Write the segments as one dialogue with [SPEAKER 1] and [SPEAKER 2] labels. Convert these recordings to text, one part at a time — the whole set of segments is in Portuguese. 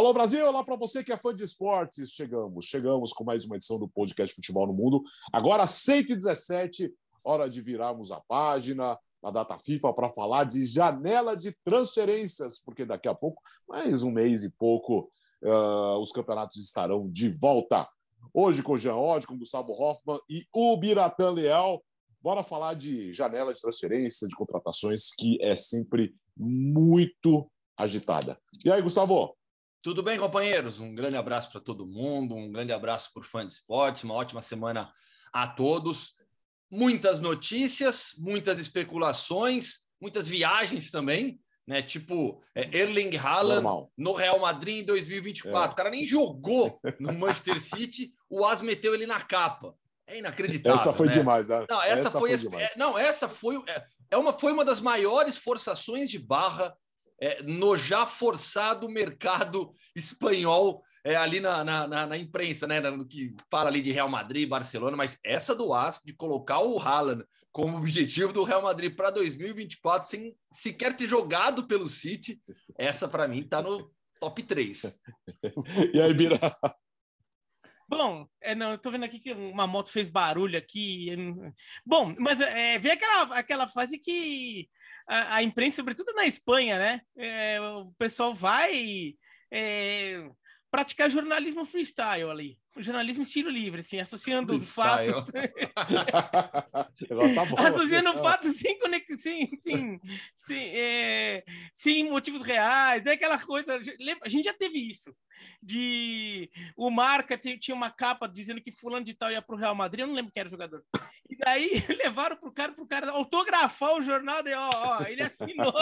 [SPEAKER 1] Alô Brasil, olá para você que é fã de esportes. Chegamos, chegamos com mais uma edição do podcast Futebol no Mundo. Agora 117, hora de virarmos a página na data FIFA para falar de janela de transferências, porque daqui a pouco, mais um mês e pouco, uh, os campeonatos estarão de volta. Hoje com Jean Odd, com Gustavo Hoffman e o Biratan Leal. Bora falar de janela de transferência, de contratações, que é sempre muito agitada. E aí, Gustavo?
[SPEAKER 2] Tudo bem, companheiros? Um grande abraço para todo mundo, um grande abraço por fã de esportes, uma ótima semana a todos. Muitas notícias, muitas especulações, muitas viagens também, né? Tipo, é, Erling Haaland Normal. no Real Madrid em 2024. É. O cara nem jogou no Manchester City, o As meteu ele na capa. É inacreditável.
[SPEAKER 1] Essa foi
[SPEAKER 2] né?
[SPEAKER 1] demais, né?
[SPEAKER 2] Não, essa, essa foi, foi é, não, essa foi é, é, uma foi uma das maiores forçações de barra é, no já forçado mercado espanhol é, ali na, na, na, na, imprensa, né? No que fala ali de Real Madrid, Barcelona, mas essa do As de colocar o Haaland como objetivo do Real Madrid para 2024, sem sequer ter jogado pelo City, essa para mim está no top 3.
[SPEAKER 1] e aí, Bira?
[SPEAKER 3] Bom, é, não, eu tô vendo aqui que uma moto fez barulho aqui. Bom, mas é, vê aquela, aquela fase que a, a imprensa, sobretudo na Espanha, né? É, o pessoal vai é, praticar jornalismo freestyle ali. Jornalismo estilo livre, assim, associando freestyle. fatos. associando fatos sem conexão, sem, sem, é, sem motivos reais, é aquela coisa. A gente já teve isso de o Marca tinha uma capa dizendo que fulano de tal ia para o Real Madrid, eu não lembro quem era o jogador. E daí levaram pro cara pro cara autografar o jornal, e ó, ó, ele assinou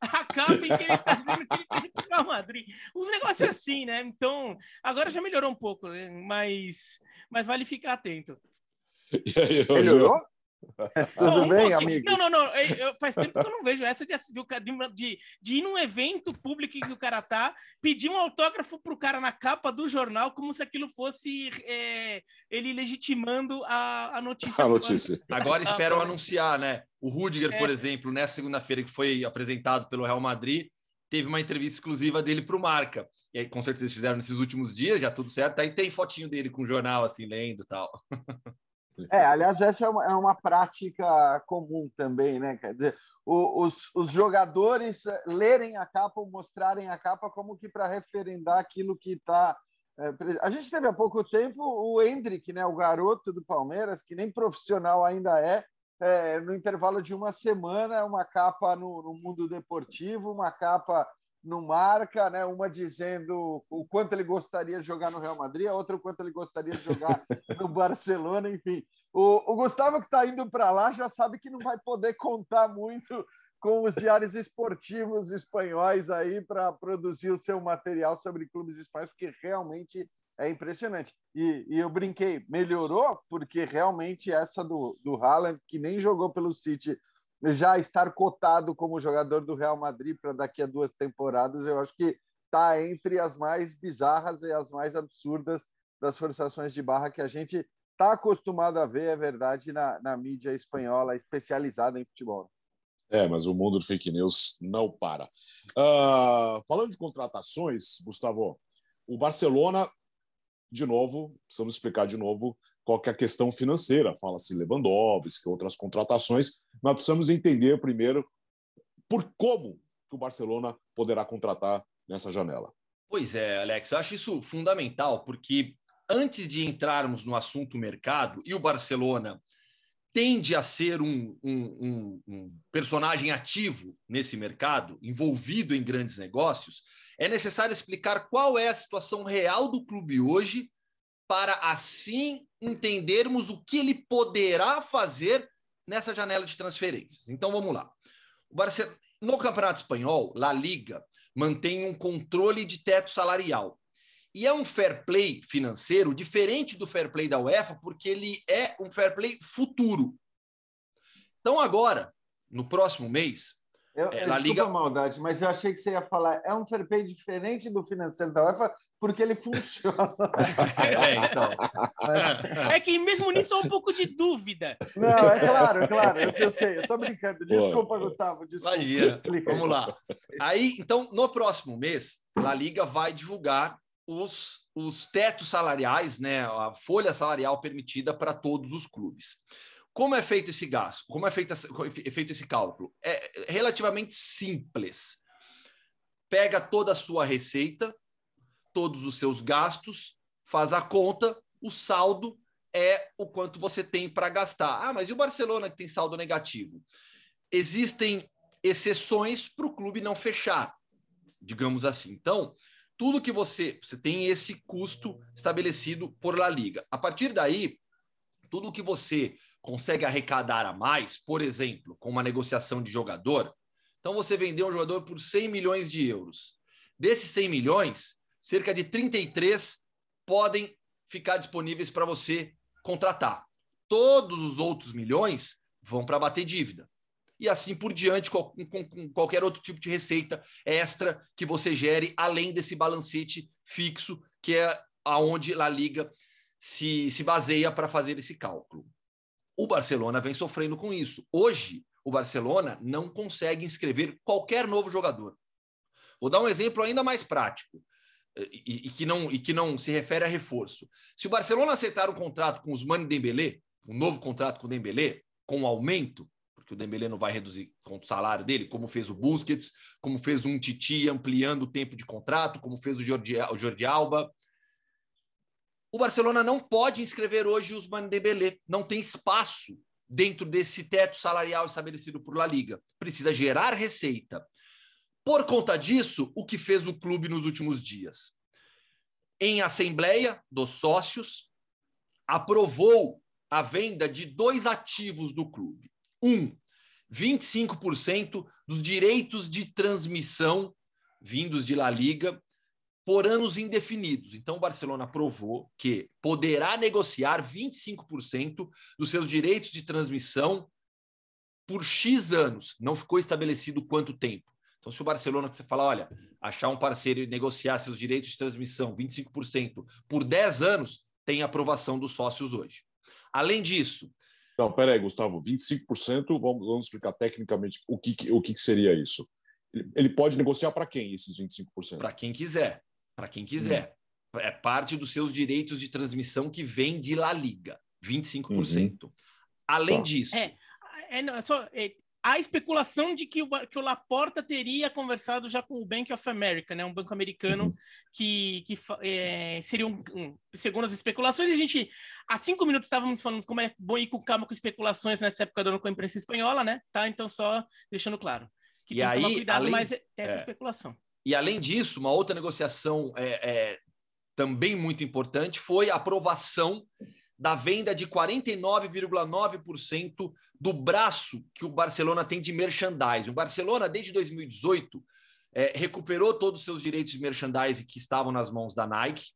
[SPEAKER 3] a capa em que ele está dizendo que ele tem que ir Real Madrid. Os negócios assim, né? Então, agora já melhorou um pouco, né? mas mas vale ficar atento.
[SPEAKER 4] Melhorou? Tudo um bem, amigo?
[SPEAKER 3] Não, não, não. Eu, faz tempo que eu não vejo essa de, de, de, ir num evento público que o cara tá, pedir um autógrafo pro cara na capa do jornal, como se aquilo fosse é, ele legitimando a, a notícia.
[SPEAKER 1] A notícia.
[SPEAKER 2] Agora esperam anunciar, né? O Rudiger, é. por exemplo, nessa segunda-feira que foi apresentado pelo Real Madrid, teve uma entrevista exclusiva dele para o Marca. E aí, com certeza, fizeram nesses últimos dias, já tudo certo. Aí tem fotinho dele com o jornal, assim, lendo e tal.
[SPEAKER 4] É, aliás, essa é uma, é uma prática comum também, né? Quer dizer, o, os, os jogadores lerem a capa ou mostrarem a capa como que para referendar aquilo que está. É, a gente teve há pouco tempo o Hendrick, né, o garoto do Palmeiras, que nem profissional ainda é, é no intervalo de uma semana, uma capa no, no mundo deportivo, uma capa no Marca, né? Uma dizendo o quanto ele gostaria de jogar no Real Madrid, a outra o quanto ele gostaria de jogar no Barcelona, enfim. O, o Gustavo que está indo para lá já sabe que não vai poder contar muito com os diários esportivos espanhóis aí para produzir o seu material sobre clubes espanhóis, porque realmente é impressionante. E, e, eu brinquei, melhorou, porque realmente essa do, do Haaland, que nem jogou pelo City já estar cotado como jogador do Real Madrid para daqui a duas temporadas, eu acho que está entre as mais bizarras e as mais absurdas das forçações de barra que a gente está acostumado a ver, é verdade, na, na mídia espanhola especializada em futebol.
[SPEAKER 1] É, mas o mundo do fake news não para. Uh, falando de contratações, Gustavo, o Barcelona, de novo, precisamos explicar de novo, qual que a questão financeira. Fala-se Lewandowski, outras contratações. Nós precisamos entender primeiro por como que o Barcelona poderá contratar nessa janela.
[SPEAKER 2] Pois é, Alex, eu acho isso fundamental, porque antes de entrarmos no assunto mercado, e o Barcelona tende a ser um, um, um, um personagem ativo nesse mercado, envolvido em grandes negócios, é necessário explicar qual é a situação real do clube hoje para assim entendermos o que ele poderá fazer nessa janela de transferências. Então vamos lá. Barcelona, no Campeonato Espanhol, La Liga mantém um controle de teto salarial. E é um fair play financeiro diferente do fair play da UEFA, porque ele é um fair play futuro. Então agora, no próximo mês,
[SPEAKER 4] Eu, é, La Liga... maldade, mas eu achei que você ia falar. É um fair play diferente do financeiro da UEFA porque ele funciona.
[SPEAKER 3] é, então. é que mesmo nisso há um pouco de dúvida.
[SPEAKER 4] Não, é claro, é claro. Eu, eu sei, eu estou brincando. Desculpa, Gustavo. Desculpa.
[SPEAKER 2] Vamos lá. Aí, então, no próximo mês, a Liga vai divulgar os, os tetos salariais, né, a folha salarial permitida para todos os clubes. Como é feito esse gasto? Como é feito, é feito esse cálculo? É relativamente simples. Pega toda a sua receita, todos os seus gastos, faz a conta, o saldo é o quanto você tem para gastar. Ah, mas e o Barcelona que tem saldo negativo? Existem exceções para o clube não fechar, digamos assim. Então, tudo que você você tem esse custo estabelecido por La Liga. A partir daí, tudo que você consegue arrecadar a mais, por exemplo, com uma negociação de jogador, então você vendeu um jogador por 100 milhões de euros. Desses 100 milhões, cerca de 33 podem ficar disponíveis para você contratar. Todos os outros milhões vão para bater dívida. E assim por diante, com, qualquer outro tipo de receita extra que você gere, além desse balancete fixo, que é aonde a Liga se, se baseia para fazer esse cálculo. O Barcelona vem sofrendo com isso. Hoje, o Barcelona não consegue inscrever qualquer novo jogador. Vou dar um exemplo ainda mais prático e, e, que não, e que não se refere a reforço. Se o Barcelona aceitar um contrato com os Mani Dembélé, um novo contrato com o Dembélé, com um aumento, porque o Dembélé não vai reduzir o salário dele, como fez o Busquets, como fez um Titi ampliando o tempo de contrato, como fez o Jordi, o Jordi Alba, o Barcelona não pode inscrever hoje os Mandebelé, não tem espaço dentro desse teto salarial estabelecido por La Liga. Precisa gerar receita. Por conta disso, o que fez o clube nos últimos dias? Em assembleia dos sócios, aprovou a venda de dois ativos do clube. Um, 25% dos direitos de transmissão vindos de La Liga por anos indefinidos. Então, o Barcelona provou que poderá negociar 25% dos seus direitos de transmissão por X anos. Não ficou estabelecido quanto tempo. Então, se o Barcelona, que você fala, olha, achar um parceiro e negociar seus direitos de transmissão, 25%, por 10 anos, tem aprovação dos sócios hoje. Além disso.
[SPEAKER 1] Não, peraí, Gustavo, 25%, vamos, vamos explicar tecnicamente o que, o que seria isso. Ele pode negociar para quem esses 25%?
[SPEAKER 2] Para quem quiser para quem quiser. Hum. É parte dos seus direitos de transmissão que vem de La Liga, 25%. Uhum. Além tá. disso.
[SPEAKER 3] É, é, não, é só, é, a especulação de que o, que o Laporta teria conversado já com o Bank of America, né, um banco americano uhum. que, que é, seria um, um, Segundo as especulações, a gente. Há cinco minutos estávamos falando como é bom ir com calma com especulações nessa época do ano com a imprensa espanhola, né? Tá? Então, só deixando claro. Que
[SPEAKER 2] e tem aí, que tomar cuidado, além,
[SPEAKER 3] mas é essa é, especulação.
[SPEAKER 2] E, além disso, uma outra negociação é, é, também muito importante foi a aprovação da venda de 49,9% do braço que o Barcelona tem de merchandising. O Barcelona, desde 2018, é, recuperou todos os seus direitos de merchandising que estavam nas mãos da Nike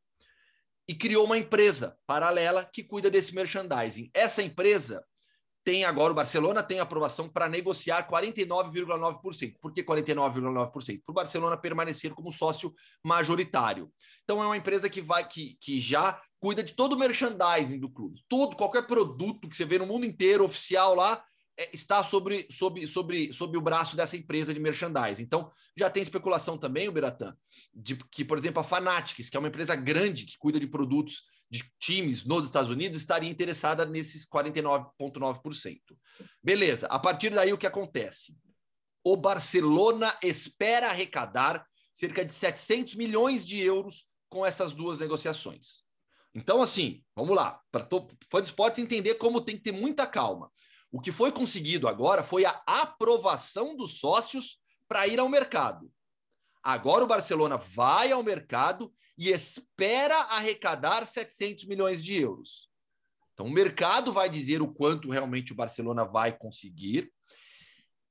[SPEAKER 2] e criou uma empresa paralela que cuida desse merchandising. Essa empresa tem agora o Barcelona tem aprovação para negociar 49,9%. Por que 49,9%? Para o Barcelona permanecer como sócio majoritário. Então é uma empresa que vai que, que já cuida de todo o merchandising do clube. Todo qualquer produto que você vê no mundo inteiro oficial lá é, está sobre, sobre, sobre, sobre o braço dessa empresa de merchandising. Então, já tem especulação também, o Beratan, de que, por exemplo, a Fanatics, que é uma empresa grande que cuida de produtos de times nos Estados Unidos estaria interessada nesses 49,9%. Beleza, a partir daí o que acontece? O Barcelona espera arrecadar cerca de 700 milhões de euros com essas duas negociações. Então, assim, vamos lá, para fã de esportes entender como tem que ter muita calma. O que foi conseguido agora foi a aprovação dos sócios para ir ao mercado. Agora o Barcelona vai ao mercado e espera arrecadar 700 milhões de euros. Então, o mercado vai dizer o quanto realmente o Barcelona vai conseguir.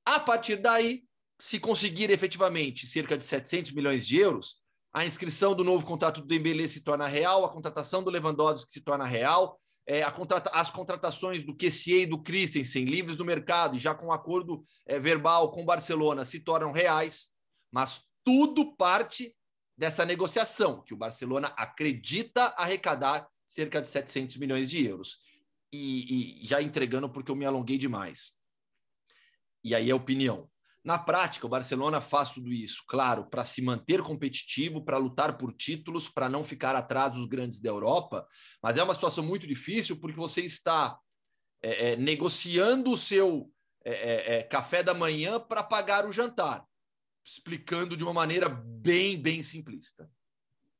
[SPEAKER 2] A partir daí, se conseguir efetivamente cerca de 700 milhões de euros, a inscrição do novo contrato do Dembélé se torna real, a contratação do Lewandowski se torna real, é, contrata as contratações do QCA e do Christensen livres do mercado, já com acordo é, verbal com o Barcelona, se tornam reais, mas tudo parte dessa negociação, que o Barcelona acredita arrecadar cerca de 700 milhões de euros. E, e já entregando porque eu me alonguei demais. E aí a opinião. Na prática, o Barcelona faz tudo isso, claro, para se manter competitivo, para lutar por títulos, para não ficar atrás dos grandes da Europa, mas é uma situação muito difícil porque você está é, é, negociando o seu é, é, é café da manhã para pagar o jantar, explicando de uma maneira bem, bem simplista.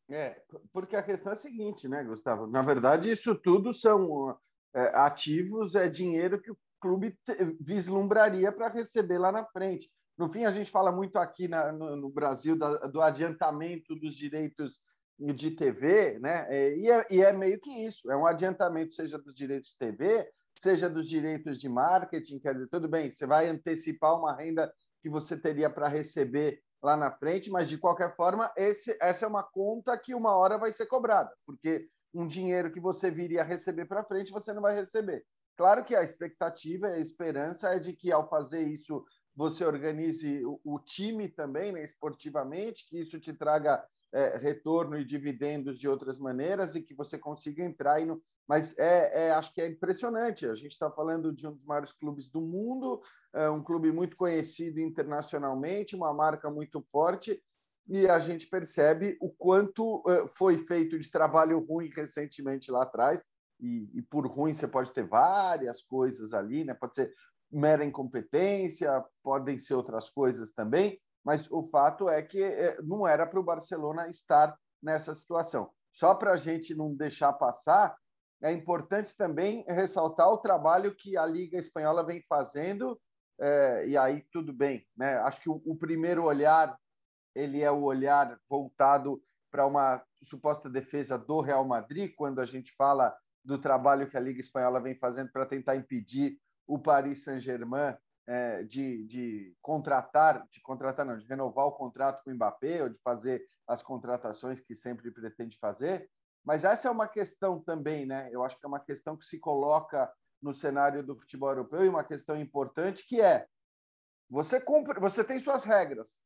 [SPEAKER 4] É, porque a questão é a seguinte, né, Gustavo? Na verdade, isso tudo são é, ativos, é dinheiro que o clube vislumbraria para receber lá na frente. No fim, a gente fala muito aqui na, no, no, Brasil da, do adiantamento dos direitos de TV, né? É, e, é, e é meio que isso, é um adiantamento, seja dos direitos de TV, seja dos direitos de marketing, quer dizer, tudo bem, você vai antecipar uma renda que você teria para receber lá na frente, mas de qualquer forma, esse, essa é uma conta que uma hora vai ser cobrada, porque um dinheiro que você viria receber para frente, você não vai receber. Claro que a expectativa, a esperança é de que ao fazer isso você organize o, o time também, né, esportivamente, que isso te traga é, retorno e dividendos de outras maneiras e que você consiga entrar no. Mas é, é, acho que é impressionante. A gente está falando de um dos maiores clubes do mundo, é um clube muito conhecido internacionalmente, uma marca muito forte, e a gente percebe o quanto é, foi feito de trabalho ruim recentemente lá atrás e, e, por ruim você pode ter várias coisas ali, né? Pode ser mera incompetência, podem ser outras coisas também, mas o fato é que é, não era para o Barcelona estar nessa situação. Só para a gente não deixar passar, é importante também ressaltar o trabalho que a Liga Espanhola vem fazendo, é, e aí tudo bem. Né? Acho que o, o primeiro olhar ele é o olhar voltado para uma suposta defesa do Real Madrid, quando a gente fala do trabalho que a Liga Espanhola vem fazendo para tentar impedir o Paris Saint-Germain é, de, de contratar, de contratar não, de renovar o contrato com o Mbappé ou de fazer as contratações que sempre pretende fazer. Mas essa é uma questão também, né? Eu acho que é uma questão que se coloca no cenário do futebol europeu e uma questão importante que é você cumpre, você tem suas regras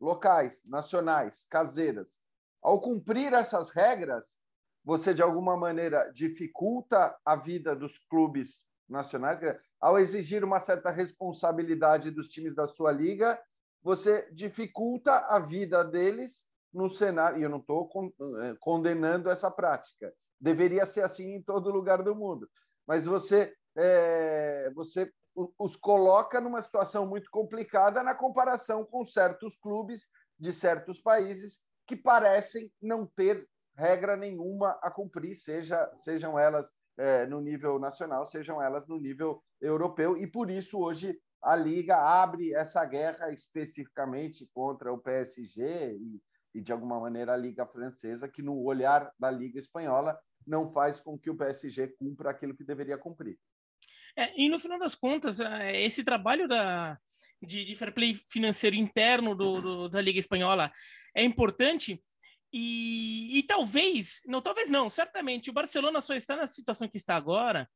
[SPEAKER 4] locais, nacionais, caseiras. Ao cumprir essas regras, você de alguma maneira dificulta a vida dos clubes nacionais. Ao exigir uma certa responsabilidade dos times da sua liga, você dificulta a vida deles no cenário. E eu não estou eh, condenando essa prática. Deveria ser assim em todo lugar do mundo. Mas você, é, você os coloca numa situação muito complicada na comparação com certos clubes de certos países que parecem não ter regra nenhuma a cumprir, seja, sejam elas é, no nível nacional, sejam elas no nível europeu, e por isso hoje a Liga abre essa guerra especificamente contra o PSG e, e, de alguma maneira, a Liga Francesa, que no olhar da Liga Espanhola não faz com que o PSG cumpra aquilo que deveria cumprir.
[SPEAKER 3] É, e no final das contas, é, esse trabalho da, de, de fair play financeiro interno do, do, da Liga Espanhola é importante e, e, talvez, não, talvez não, certamente o Barcelona só está na situação que está agora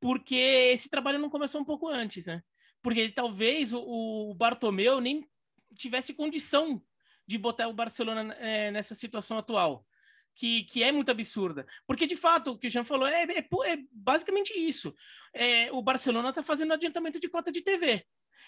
[SPEAKER 3] porque esse trabalho não começou um pouco antes, né? Porque talvez o, o Bartomeu nem tivesse condição de botar o Barcelona é, nessa situação atual, que, que é muito absurda. Porque, de fato, o que o Jean falou é, é, é basicamente isso. É, o Barcelona está fazendo adiantamento de cota de TV.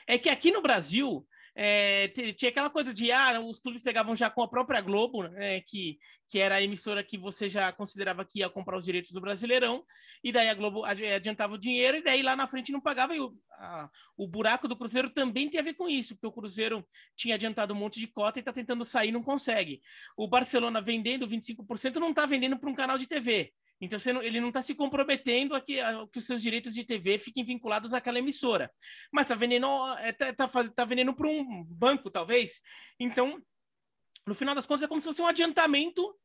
[SPEAKER 3] É que aqui no Brasil, é, tinha aquela coisa de ah, os clubes pegavam já com a própria Globo, né, que, que era a emissora que você já considerava que ia comprar os direitos do Brasileirão, e daí a Globo adiantava o dinheiro, e daí lá na frente não pagava. E o, a, o buraco do Cruzeiro também tem a ver com isso, porque o Cruzeiro tinha adiantado um monte de cota e está tentando sair não consegue. O Barcelona vendendo 25% não está vendendo para um canal de TV. Então, não, ele não está se comprometendo a que, a que, os seus direitos de TV fiquem vinculados àquela emissora. Mas está vendendo, é, tá, tá, tá vendendo para um banco, talvez. Então, no final das contas, é como se fosse um adiantamento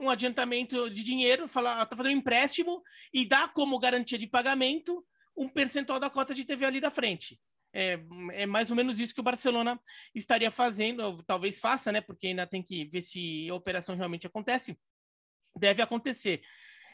[SPEAKER 3] um adiantamento de dinheiro, está fazendo um empréstimo e dá como garantia de pagamento um percentual da cota de TV ali da frente. É, é, mais ou menos isso que o Barcelona estaria fazendo, ou talvez faça, né? Porque ainda tem que ver se a operação realmente acontece. Deve acontecer.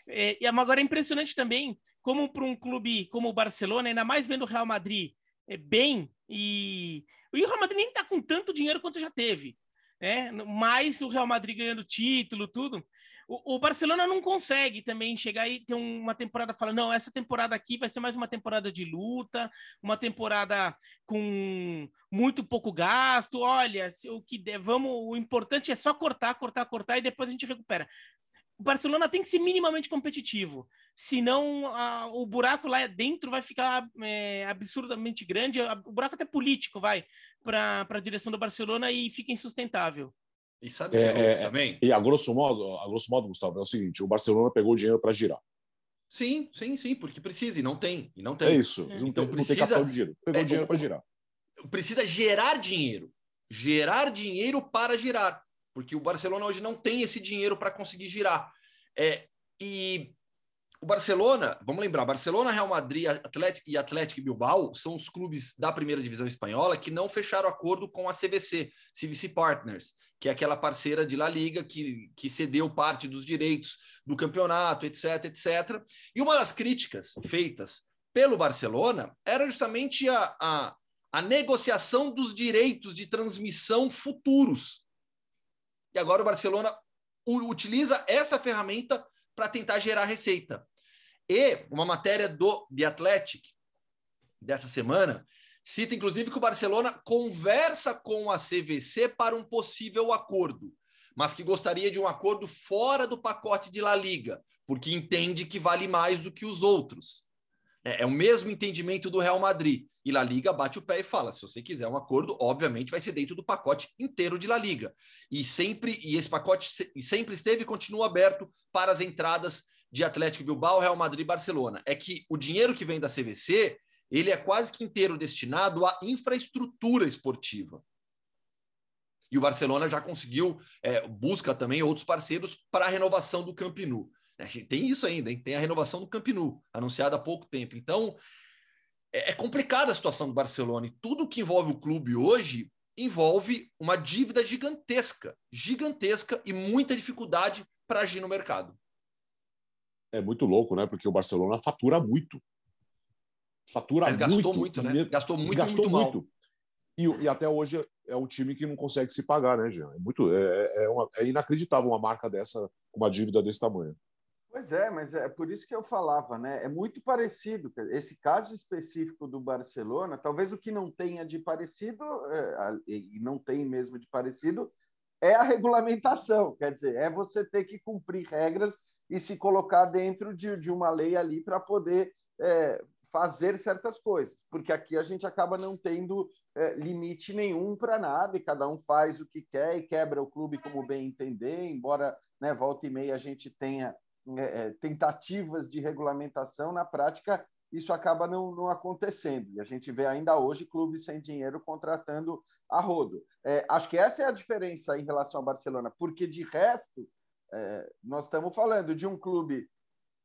[SPEAKER 3] É, e agora é impressionante também como para um clube como o Barcelona, ainda mais vendo o Real Madrid é, bem, e, e o Real Madrid nem está com tanto dinheiro quanto já teve, né? mais o Real Madrid ganhando título, tudo. O, o, Barcelona não consegue também chegar e ter uma temporada falando, não, essa temporada aqui vai ser mais uma temporada de luta, uma temporada com muito pouco gasto. Olha, o que der, vamos, o importante é só cortar, cortar, cortar e depois a gente recupera. O Barcelona tem que ser minimamente competitivo, senão a, o buraco lá dentro vai ficar é, absurdamente grande. O buraco até político vai para a direção do Barcelona e fica insustentável.
[SPEAKER 2] E sabe é, que é, é, também?
[SPEAKER 1] E a grosso modo, a grosso modo, Gustavo, é o seguinte: o Barcelona pegou o dinheiro para girar.
[SPEAKER 2] Sim, sim, sim, porque precisa e não tem, e não tem.
[SPEAKER 1] É isso. Não então tem, precisa, não tem capital de giro. Pegou é, dinheiro para girar.
[SPEAKER 2] Precisa gerar dinheiro, gerar dinheiro para girar, porque o Barcelona hoje não tem esse dinheiro para conseguir girar. É, e o Barcelona, vamos lembrar, Barcelona, Real Madrid Atlético e Atlético Bilbao são os clubes da primeira divisão espanhola que não fecharam acordo com a CVC, CVC Partners, que é aquela parceira de La Liga que, que cedeu parte dos direitos do campeonato, etc, etc. E uma das críticas feitas pelo Barcelona era justamente a, a, a negociação dos direitos de transmissão futuros. E agora o Barcelona utiliza essa ferramenta para tentar gerar receita. E uma matéria do The Athletic dessa semana cita inclusive que o Barcelona conversa com a CVC para um possível acordo, mas que gostaria de um acordo fora do pacote de La Liga, porque entende que vale mais do que os outros. É, é o mesmo entendimento do Real Madrid. E La Liga bate o pé e fala: se você quiser um acordo, obviamente vai ser dentro do pacote inteiro de La Liga. E sempre, e esse pacote sempre esteve e continua aberto para as entradas de Atlético Bilbao, Real Madrid e Barcelona. É que o dinheiro que vem da CVC, ele é quase que inteiro destinado à infraestrutura esportiva. E o Barcelona já conseguiu, é, busca também outros parceiros para a renovação do Camp Nou. É, tem isso ainda, hein? tem a renovação do Camp Nou, anunciada há pouco tempo. Então, é, é complicada a situação do Barcelona e tudo que envolve o clube hoje envolve uma dívida gigantesca, gigantesca e muita dificuldade para agir no mercado.
[SPEAKER 1] É muito louco, né? Porque o Barcelona fatura muito. Fatura Mas
[SPEAKER 2] gastou
[SPEAKER 1] muito,
[SPEAKER 2] muito né? Gastou muito,
[SPEAKER 1] gastou muito. muito. E, e, até hoje é um time que não consegue se pagar, né, Jean? É, muito, é, é, uma, é inacreditável uma marca dessa, uma dívida desse tamanho.
[SPEAKER 4] Pois é, mas é por isso que eu falava, né? É muito parecido. Esse caso específico do Barcelona, talvez o que não tenha de parecido, é, e não tem mesmo de parecido, é a regulamentação. Quer dizer, é você ter que cumprir regras e se colocar dentro de, de uma lei ali para poder é, fazer certas coisas. Porque aqui a gente acaba não tendo é, limite nenhum para nada e cada um faz o que quer e quebra o clube como bem entender, embora né, volta e meia a gente tenha é, é, tentativas de regulamentação, na prática isso acaba não, não, acontecendo. E a gente vê ainda hoje clubes sem dinheiro contratando a rodo. É, acho que essa é a diferença em relação ao Barcelona, porque de resto, é, nós estamos falando de um clube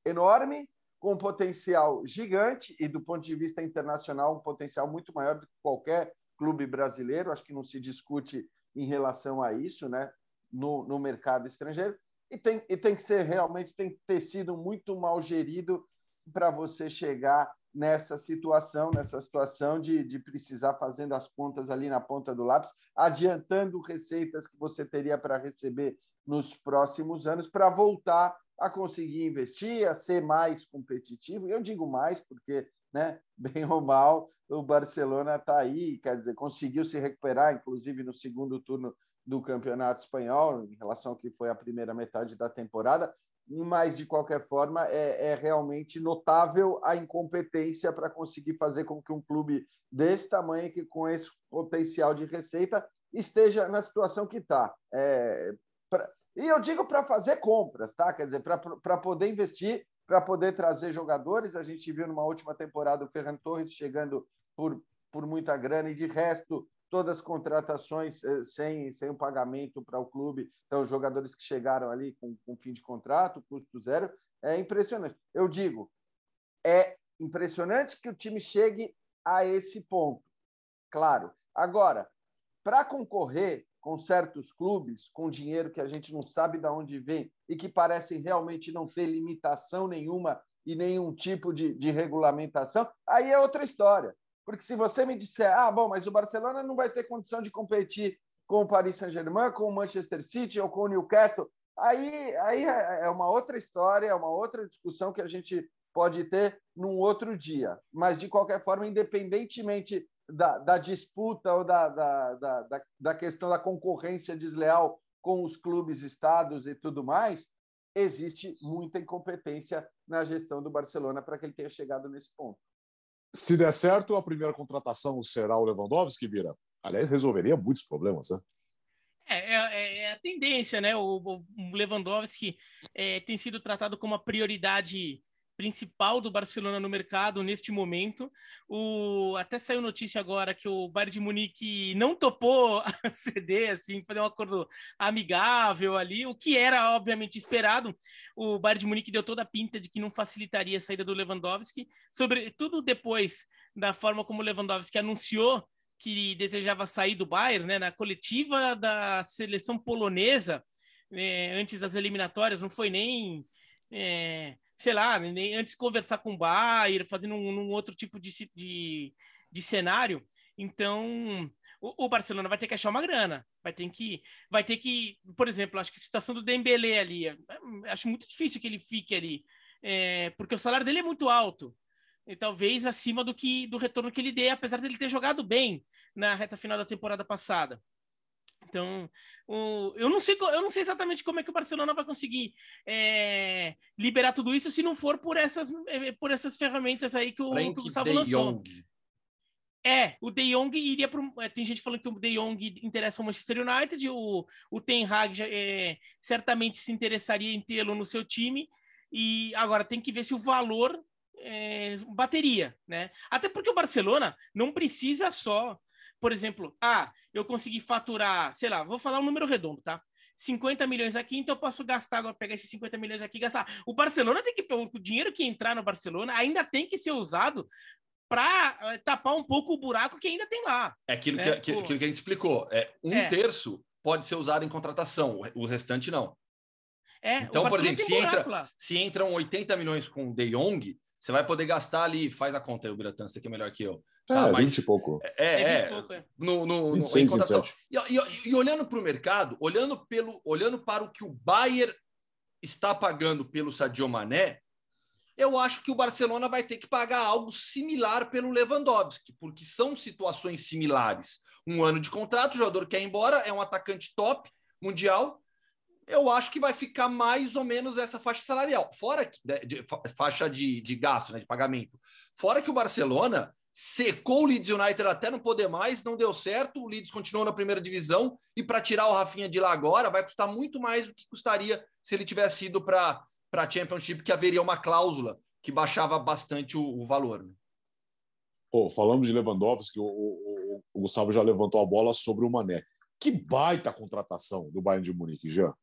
[SPEAKER 4] enorme, com um potencial gigante e, do ponto de vista internacional, um potencial muito maior do que qualquer clube brasileiro. Acho que não se discute em relação a isso, né? No, no mercado estrangeiro e tem, e tem que ser realmente tem que ter sido muito mal gerido para você chegar nessa situação, nessa situação de, de precisar fazendo as contas ali na ponta do lápis, adiantando receitas que você teria para receber nos próximos anos para voltar a conseguir investir, a ser mais competitivo. Eu digo mais porque, né, bem ou mal, o Barcelona está aí, quer dizer, conseguiu se recuperar, inclusive no segundo turno do Campeonato Espanhol, em relação ao que foi a primeira metade da temporada, mas de qualquer forma é, é realmente notável a incompetência para conseguir fazer com que um clube desse tamanho, que com esse potencial de receita, esteja na situação que está. É, e eu digo para fazer compras, tá? Quer dizer, para poder investir, para poder trazer jogadores. A gente viu numa última temporada o Ferran Torres chegando por, por muita grana e de resto todas as contratações eh, sem, sem o pagamento para o clube, então jogadores que chegaram ali com, com fim de contrato, custo zero, é impressionante. Eu digo, é impressionante que o time chegue a esse ponto, claro. Agora, para concorrer com certos clubes, com dinheiro que a gente não sabe de onde vem e que parecem realmente não ter limitação nenhuma e nenhum tipo de, de regulamentação, aí é outra história. Porque se você me disser, ah, bom, mas o Barcelona não vai ter condição de competir com o Paris Saint-Germain, com o Manchester City ou com o Newcastle, aí, aí é, é uma outra história, é uma outra discussão que a gente pode ter num outro dia. Mas, de qualquer forma, independentemente da, da disputa ou da, da, da, da questão da concorrência desleal com os clubes, estados e tudo mais, existe muita incompetência na gestão do Barcelona para que ele tenha chegado nesse ponto.
[SPEAKER 1] Se der certo, a primeira contratação será o Lewandowski, Vira. Aliás, resolveria muitos problemas, né?
[SPEAKER 3] É, é, é a tendência, né? O, o Lewandowski é, tem sido tratado como uma prioridade principal do Barcelona no mercado neste momento. O até saiu notícia agora que o Bayern de Munique não topou ceder assim, fazer um acordo amigável ali, o que era obviamente esperado. O Bayern de Munique deu toda a pinta de que não facilitaria a saída do Lewandowski, sobretudo depois da forma como o Lewandowski anunciou que desejava sair do Bayern, né, na coletiva da seleção polonesa, né, antes das eliminatórias, não foi nem é, sei lá, nem antes conversar com o Bayern, fazendo um, um outro tipo de, de, de cenário. Então, o, o, Barcelona vai ter que achar uma grana, vai ter que, vai ter que, por exemplo, acho que a situação do Dembélé ali, é, acho muito difícil que ele fique ali, é, porque o salário dele é muito alto, e talvez acima do que do retorno que ele dê, apesar dele ter jogado bem na reta final da temporada passada. Então, o, eu, não sei, eu não sei exatamente como é que o Barcelona vai conseguir é, liberar tudo isso se não for por essas, é, por essas ferramentas aí que o, que o Gustavo lançou. É, o De Jong iria para. É, tem gente falando que o De Jong interessa ao Manchester United, o, o Ten Hag já, é, certamente se interessaria em tê-lo no seu time. E agora tem que ver se o valor é, bateria, né? Até porque o Barcelona não precisa só por exemplo, ah, eu consegui faturar, sei lá, vou falar um número redondo, tá? 50 milhões aqui, então eu posso gastar agora, pegar esses 50 milhões aqui e gastar. O Barcelona tem que, o dinheiro que entrar no Barcelona ainda tem que ser usado para eh, tapar um pouco o buraco que ainda tem lá.
[SPEAKER 2] É aquilo, né? que, aquilo que a gente explicou. É, um é. terço pode ser usado em contratação, o restante não. É, então, por exemplo, se, entra, se entram 80 milhões com o De Jong, você vai poder gastar ali, faz a conta aí, o Biratan, você que é melhor que eu.
[SPEAKER 1] Tá? É, Mas, 20 e pouco.
[SPEAKER 2] É, é, é, pouco, é. No, no, 26, no, 27. E, e, e olhando para o mercado, olhando, pelo, olhando para o que o Bayern está pagando pelo Sadio Mané, eu acho que o Barcelona vai ter que pagar algo similar pelo Lewandowski, porque são situações similares. Um ano de contrato, o jogador quer ir embora, é um atacante top mundial, eu acho que vai ficar mais ou menos essa faixa salarial, fora que, de, de, faixa de, de gasto, né, de pagamento. Fora que o Barcelona secou o Leeds United até não poder mais, não deu certo, o Leeds continuou na primeira divisão e para tirar o Rafinha de lá agora vai custar muito mais do que custaria se ele tivesse ido para a Championship, que haveria uma cláusula que baixava bastante o, o valor. Né?
[SPEAKER 1] Oh, falando de Lewandowski, o, o, o, Gustavo já levantou a bola sobre o Mané. Que baita contratação do Bayern de Munique, já.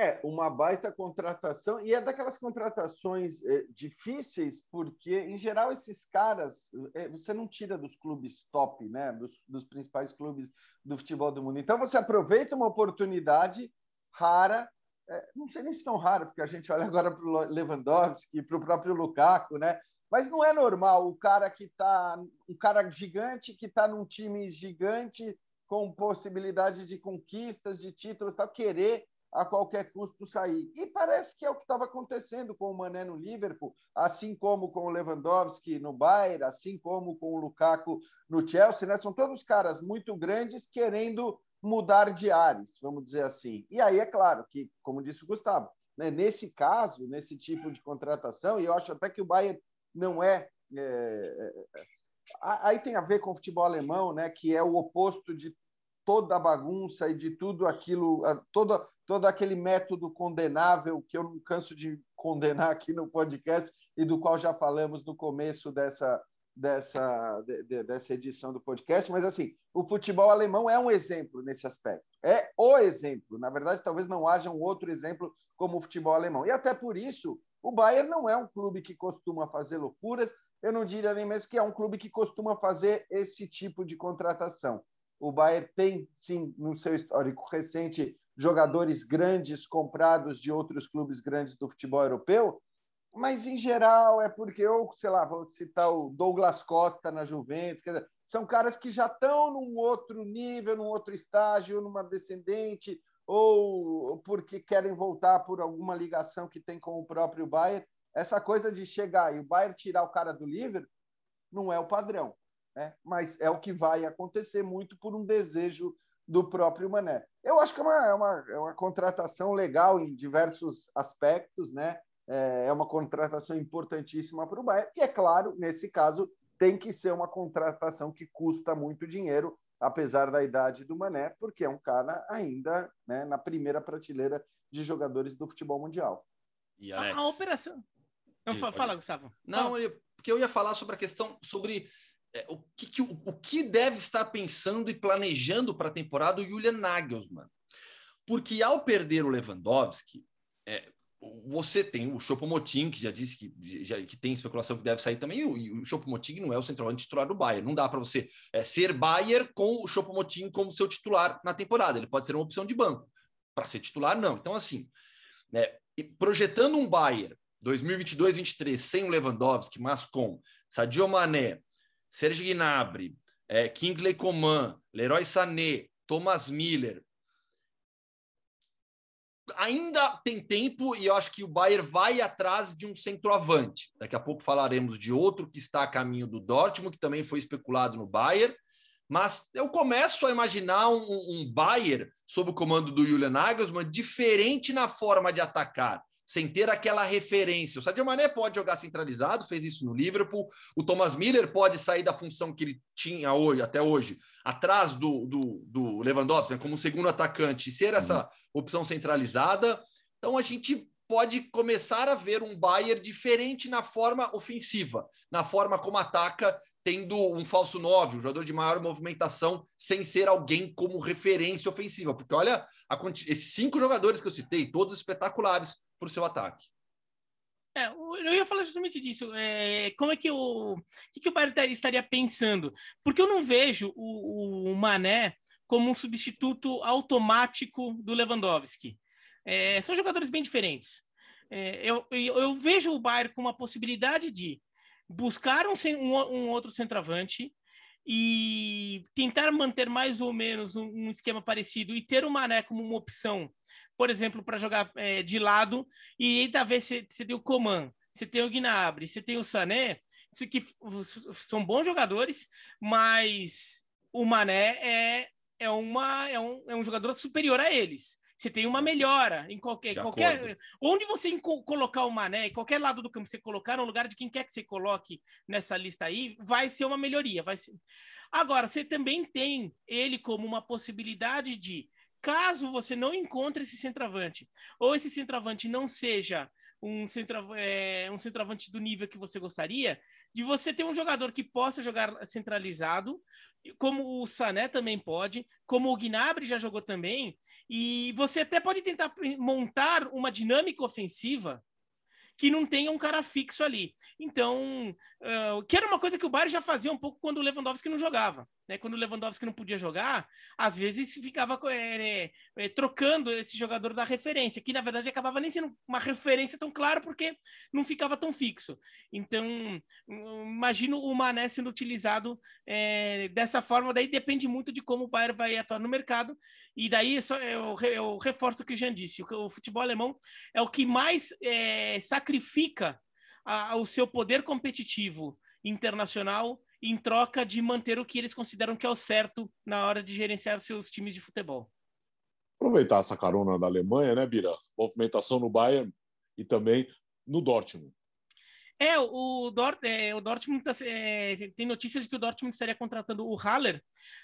[SPEAKER 4] É, uma baita contratação, e é daquelas contratações é, difíceis, porque, em geral, esses caras é, você não tira dos clubes top, né? Dos, dos, principais clubes do futebol do mundo. Então, você aproveita uma oportunidade rara, é, não sei nem se tão rara, porque a gente olha agora para o Lewandowski, para o próprio Lukaku, né? Mas não é normal o cara que está, um cara gigante que está num time gigante, com possibilidade de conquistas, de títulos, tal, querer a qualquer custo sair. E parece que é o que estava acontecendo com o Mané no Liverpool, assim como com o Lewandowski no Bayern, assim como com o Lukaku no Chelsea, né? São todos caras muito grandes querendo mudar de ares, vamos dizer assim. E aí é claro que, como disse o Gustavo, né, nesse caso, nesse tipo de contratação, e eu acho até que o Bayern não é, é, é aí tem a ver com o futebol alemão, né, que é o oposto de toda a bagunça e de tudo aquilo, toda todo aquele método condenável que eu não canso de condenar aqui no podcast e do qual já falamos no começo dessa, dessa, de, dessa edição do podcast. Mas, assim, o futebol alemão é um exemplo nesse aspecto. É o exemplo. Na verdade, talvez não haja um outro exemplo como o futebol alemão. E até por isso, o Bayern não é um clube que costuma fazer loucuras. Eu não diria nem mesmo que é um clube que costuma fazer esse tipo de contratação. O Bayern tem, sim, no seu histórico recente, jogadores grandes comprados de outros clubes grandes do futebol europeu, mas em geral é porque eu, sei lá, vou citar o Douglas Costa na Juventus, dizer, são caras que já estão num outro nível, num outro estágio, numa descendente, ou porque querem voltar por alguma ligação que tem com o próprio Bayern. Essa coisa de chegar e o Bayern tirar o cara do Liverpool não é o padrão, né? mas é o que vai acontecer muito por um desejo do próprio Mané. Eu acho que é uma, é uma, é uma contratação legal em diversos aspectos, né? É, é uma contratação importantíssima para o Bayern, e é claro, nesse caso, tem que ser uma contratação que custa muito dinheiro, apesar da idade do Mané, porque é um cara ainda né, na primeira prateleira de jogadores do futebol mundial.
[SPEAKER 3] E a, a operação. Não, fala, fala, Gustavo.
[SPEAKER 2] Não, porque eu ia falar sobre a questão sobre é, o, que, que, o, o, que deve estar pensando e planejando para a temporada o Julian Nagelsmann. Porque ao perder o Lewandowski, é, você tem o Chopomoting, que já disse que, já, que tem especulação que deve sair também, e o, o Chopomoting não é o centroavante titular do Bayern. Não dá para você é, ser Bayern com o Chopomoting como seu titular na temporada. Ele pode ser uma opção de banco. Para ser titular, não. Então, assim, né, projetando um Bayern 2022-23 sem o Lewandowski, mas com Sadio Mané, Serge Gnabry, é, Kingsley Coman, Leroy Sané, Thomas Miller. Ainda tem tempo e eu acho que o Bayern vai atrás de um centroavante. Daqui a pouco falaremos de outro que está a caminho do Dortmund, que também foi especulado no Bayern. Mas eu começo a imaginar um, um Bayern sob o comando do Julian Nagelsmann diferente na forma de atacar sem ter aquela referência. O Sadio Mané pode jogar centralizado, fez isso no Liverpool. O Thomas Miller pode sair da função que ele tinha hoje, até hoje, atrás do, do, do Lewandowski, né, como segundo atacante, ser essa opção centralizada. Então a gente pode começar a ver um Bayern diferente na forma ofensiva, na forma como ataca, tendo um falso 9, um jogador de maior movimentação, sem ser alguém como referência ofensiva. Porque olha, a, esses cinco jogadores que eu citei, todos espetaculares, para o seu ataque.
[SPEAKER 3] É, eu ia falar justamente disso. É, como é que o, que, que o Bayern estaria pensando? Porque eu não vejo o, o Mané como um substituto automático do Lewandowski. É, são jogadores bem diferentes. É, eu, eu, eu, vejo o Bayern com uma possibilidade de buscar um, um, outro centroavante e tentar manter mais ou menos um, um esquema parecido e ter o Mané como uma opção por exemplo, para jogar é, de lado, e aí talvez você, você tem o Coman, você tem o Gnabry, você tem o Sané, que são bons jogadores, mas o Mané é, é, uma, é, um, é um jogador superior a eles. Você tem uma melhora em qualquer. qualquer onde você colocar o Mané, em qualquer lado do campo você colocar, no lugar de quem quer que você coloque nessa lista aí, vai ser uma melhoria. Vai ser... Agora, você também tem ele como uma possibilidade de Caso você não encontre esse centroavante, ou esse centroavante não seja um, centro, é, um centroavante do nível que você gostaria, de você ter um jogador que possa jogar centralizado, como o Sané também pode, como o Gnabry já jogou também, e você até pode tentar montar uma dinâmica ofensiva que não tenha um cara fixo ali. Então, uh, que era uma coisa que o Bayern já fazia um pouco quando o Lewandowski não jogava. Né? Quando o Lewandowski não podia jogar, às vezes ficava é, é, trocando esse jogador da referência, que na verdade acabava nem sendo uma referência tão clara porque não ficava tão fixo. Então, imagino o Mané sendo utilizado é, dessa forma, daí depende muito de como o Bayern vai atuar no mercado. E daí só, eu, eu reforço o que o Jean disse: o, o futebol alemão é o que mais sacrifica a, o seu poder competitivo internacional em troca de manter o que eles consideram que é o certo na hora de gerenciar seus times de futebol.
[SPEAKER 1] Aproveitar essa carona da Alemanha, né, Bira? Movimentação no Bayern e também no Dortmund.
[SPEAKER 3] É, o, Dort, é, o Dortmund tá, é, tem notícias de que o Dortmund estaria contratando o Haller,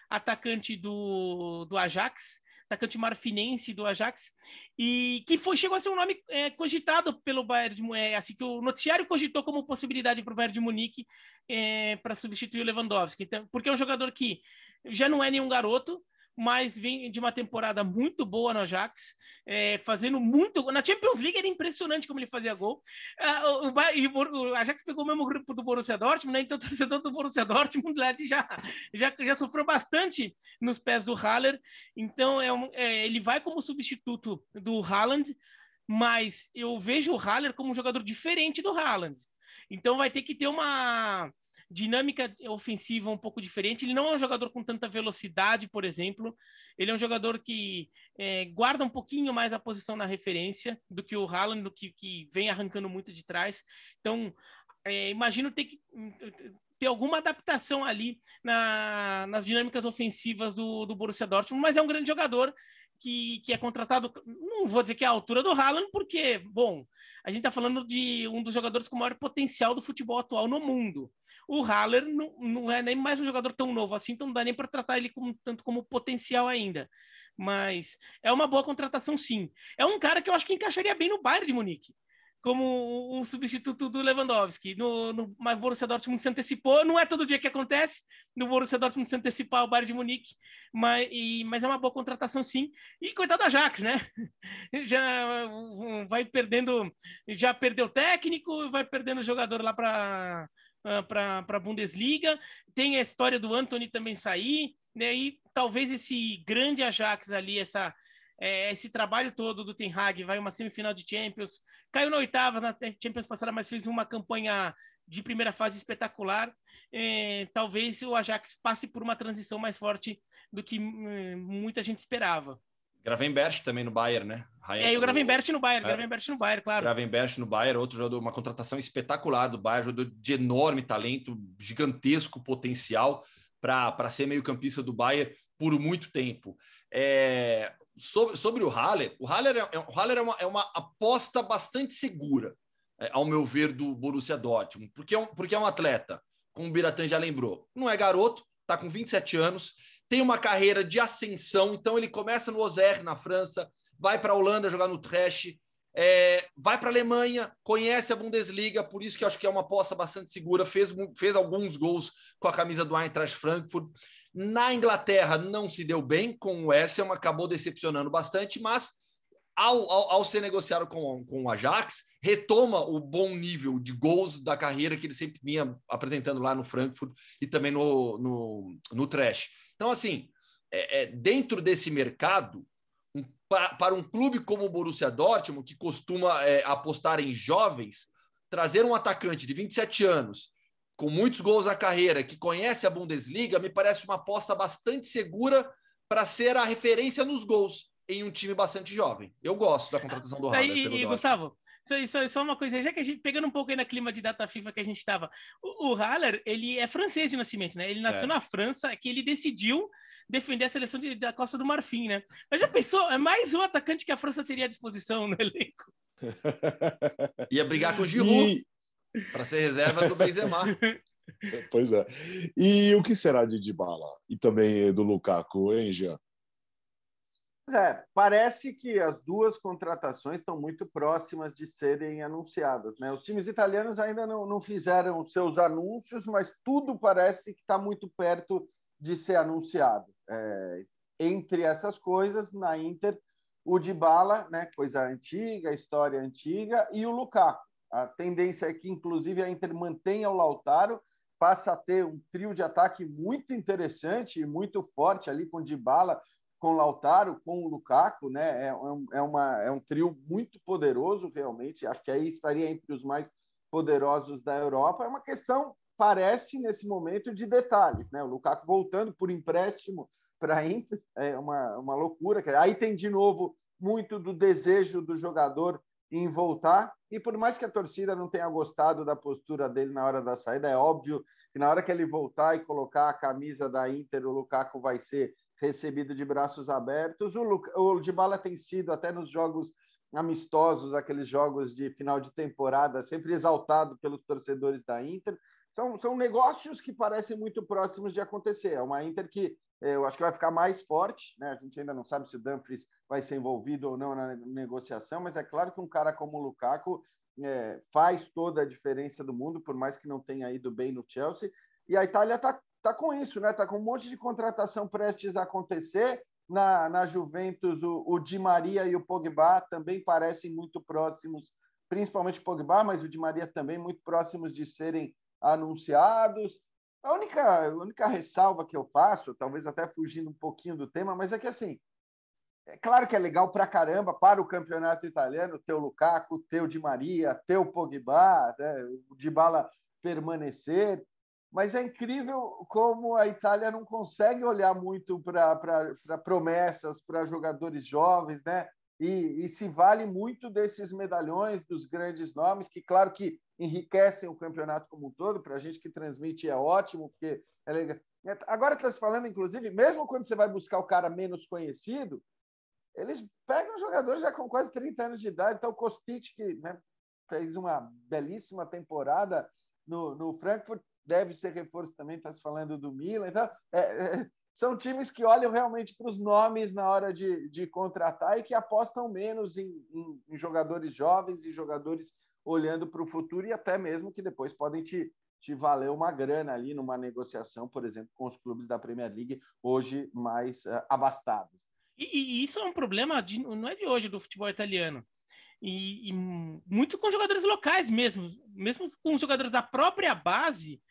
[SPEAKER 3] atacante do, do Ajax, atacante marfinense do Ajax, e que foi, chegou a ser um nome é, cogitado pelo Bayern de Munique, é, assim que o noticiário cogitou como possibilidade para o Bayern de Munique é, para substituir o Lewandowski, então, porque é um jogador que já não é nenhum garoto, mas vem de uma temporada muito boa no Ajax, é, fazendo muito. Na Champions League era impressionante como ele fazia gol. Ah, o, o, o, Ajax pegou o mesmo grupo do Borussia Dortmund, né? então o torcedor do Borussia Dortmund lá já, já, já sofreu bastante nos pés do Haller. Então é, um, é ele vai como substituto do Haaland. mas eu vejo o Haller como um jogador diferente do Haaland. Então vai ter que ter uma dinâmica ofensiva um pouco diferente. Ele não é um jogador com tanta velocidade, por exemplo. Ele é um jogador que é, guarda um pouquinho mais a posição na referência do que o Haaland, do que, que vem arrancando muito de trás. Então, é, imagino ter que ter alguma adaptação ali na, nas dinâmicas ofensivas do, do Borussia Dortmund, mas é um grande jogador que, que é contratado, não vou dizer que é a altura do Haaland, porque, bom, a gente está falando de um dos jogadores com maior potencial do futebol atual no mundo. O Haller não, não é nem mais um jogador tão novo assim, então não dá nem para tratar ele como, tanto como potencial ainda. Mas é uma boa contratação, sim. É um cara que eu acho que encaixaria bem no Bayern de Munique como um substituto do Lewandowski. No, no, mas o Borussia Dortmund se antecipou. Não é todo dia que acontece no Borussia Dortmund se antecipar ao Bayern de Munique, mas, e, mas é uma boa contratação sim. E coitado da Ajax, né? Já vai perdendo, já perdeu técnico, vai perdendo jogador lá para para a Bundesliga. Tem a história do Anthony também sair, né? E talvez esse grande Ajax ali, essa é, esse trabalho todo do Ten Hag, vai uma semifinal de Champions, caiu na oitava na Champions passada, mas fez uma campanha de primeira fase espetacular. É, talvez o Ajax passe por uma transição mais forte do que hum, muita gente esperava.
[SPEAKER 2] Gravenberch também no Bayern, né?
[SPEAKER 3] É, e o Gravenberch no Bayern, é. Gravenberch no Bayern, claro.
[SPEAKER 2] Gravenberch no Bayern, outro jogador, uma contratação espetacular do Bayern, jogador de enorme talento, gigantesco potencial para ser meio campista do Bayern por muito tempo. É, sobre, sobre o Haller, o Haller, é, o Haller é, uma, é uma aposta bastante segura, é, ao meu ver, do Borussia Dortmund, porque é um, porque é um atleta, como o Biratan já lembrou, não é garoto, está com 27 anos, tem uma carreira de ascensão, então ele começa no Auxerre, na França, vai para a Holanda jogar no Trash, é, vai para a Alemanha, conhece a Bundesliga, por isso que acho que é uma aposta bastante segura, fez, fez alguns gols com a camisa do Eintracht Frankfurt, na Inglaterra não se deu bem com o Essel, acabou decepcionando bastante, mas ao, ao, ao, ser negociado com, com o Ajax, retoma o bom nível de gols da carreira que ele sempre vinha apresentando lá no Frankfurt e também no, no, no Trash. Então, assim, é, é dentro desse mercado, um, para, para, um clube como o Borussia Dortmund, que costuma é, apostar em jovens, trazer um atacante de 27 anos com muitos gols na carreira, que conhece a Bundesliga, me parece uma aposta bastante segura para ser a referência nos gols em um time bastante jovem. Eu gosto da contratação do Haller.
[SPEAKER 3] E, e Gustavo, só, só, uma coisa, já que a gente, pegando um pouco aí na clima de data FIFA que a gente estava, o, o Haller, ele é francês de nascimento, né? Ele nasceu é. na França, que ele decidiu defender a seleção de, da Costa do Marfim, né? Mas já pensou, é mais um atacante que a França teria à disposição no elenco.
[SPEAKER 2] Ia brigar com o Giroud. E para ser reserva do Benzema.
[SPEAKER 1] pois é. E o que será de Dybala e também do Lukaku, hein, Jean?
[SPEAKER 4] É, parece que as duas contratações estão muito próximas de serem anunciadas. Né? Os times italianos ainda não, não fizeram seus anúncios, mas tudo parece que está muito perto de ser anunciado. É, entre essas coisas, na Inter, o Dybala, né, coisa antiga, história antiga, e o Lukaku. A tendência é que, inclusive, a Inter mantenha o Lautaro, passa a ter um trio de ataque muito interessante e muito forte ali com Dybala, com o Lautaro, com o Lukaku, né? É, é, um, é, uma, é um trio muito poderoso, realmente. Acho que aí estaria entre os mais poderosos da Europa. É uma questão, parece, nesse momento, de detalhes, né? O Lukaku voltando por empréstimo para Inter é uma, uma loucura. Aí tem, de novo, muito do desejo do jogador em voltar. E por mais que a torcida não tenha gostado da postura dele na hora da saída, é óbvio que na hora que ele voltar e colocar a camisa da Inter, o Lukaku vai ser recebido de braços abertos. O, Luca, o Dybala tem sido, até nos jogos amistosos, aqueles jogos de final de temporada, sempre exaltado pelos torcedores da Inter. São, são negócios que parecem muito próximos de acontecer. É uma Inter que é, eu acho que vai ficar mais forte, né? A gente ainda não sabe se o Dumfries vai ser envolvido ou não na negociação, mas é claro que um cara como o Lukaku é, faz toda a diferença do mundo, por mais que não tenha ido bem no Chelsea. E a Itália está tá com isso, né? Está com um monte de contratação prestes a acontecer. Na, na Juventus, o, o Di Maria e o Pogba também parecem muito próximos, principalmente o Pogba, mas o Di Maria também muito próximos de serem anunciados. A única, a única ressalva que eu faço, talvez até fugindo um pouquinho do tema, mas é que assim, é claro que é legal para caramba para o campeonato italiano ter o Lukaku, ter o Di Maria, ter o Pogba, né, o Dybala permanecer, mas é incrível como a Itália não consegue olhar muito para promessas, para jogadores jovens, né? E, e, se vale muito desses medalhões dos grandes nomes, que, claro, que enriquecem o campeonato como um todo. Para a gente que transmite é ótimo, porque é legal. Agora está se falando, inclusive, mesmo quando você vai buscar o cara menos conhecido, eles pegam jogadores já com quase 30 anos de idade. Então, o Kostic, que né, fez uma belíssima temporada no, no Frankfurt, deve ser reforço também. Está se falando do Milan. Então, é, é, são times que olham realmente para os nomes na hora de, de contratar e que apostam menos em, em, em jogadores jovens e jogadores olhando para o futuro e até mesmo que depois podem te, te valer uma grana ali numa negociação, por exemplo, com os clubes da Premier League, hoje mais uh, abastados.
[SPEAKER 3] E, e, isso é um problema, de, não é de hoje, do futebol italiano. E, e, muito com jogadores locais mesmo, mesmo com jogadores da própria base,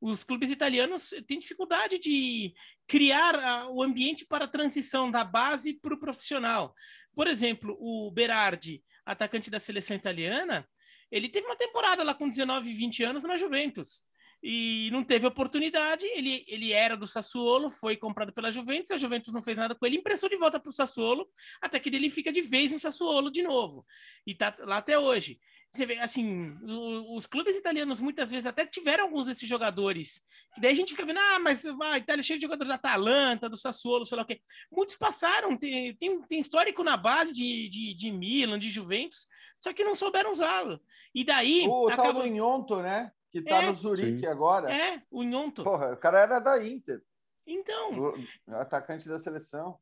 [SPEAKER 3] os clubes italianos têm dificuldade de criar o ambiente para a transição da base para o profissional. Por exemplo, o Berardi, atacante da seleção italiana, ele teve uma temporada lá com 19, 20 anos na Juventus e não teve oportunidade. Ele, ele era do Sassuolo, foi comprado pela Juventus, a Juventus não fez nada com ele, impressou de volta para o Sassuolo, até que ele fica de vez no Sassuolo de novo e tá lá até hoje. Você vê, assim, os clubes italianos muitas vezes até tiveram alguns desses jogadores. Que daí a gente fica vendo, ah, mas a Itália é cheia de jogadores da Atalanta, do Sassuolo, sei lá o quê. Muitos passaram, tem, tem, tem histórico na base de, de, de Milan, de Juventus, só que não souberam usá-lo. E daí.
[SPEAKER 4] O acabou... tal do Nhonto, né? Que tá é, no Zurique agora.
[SPEAKER 3] É, o Nhonto.
[SPEAKER 4] Porra, o cara era da Inter.
[SPEAKER 3] Então.
[SPEAKER 4] O atacante da seleção.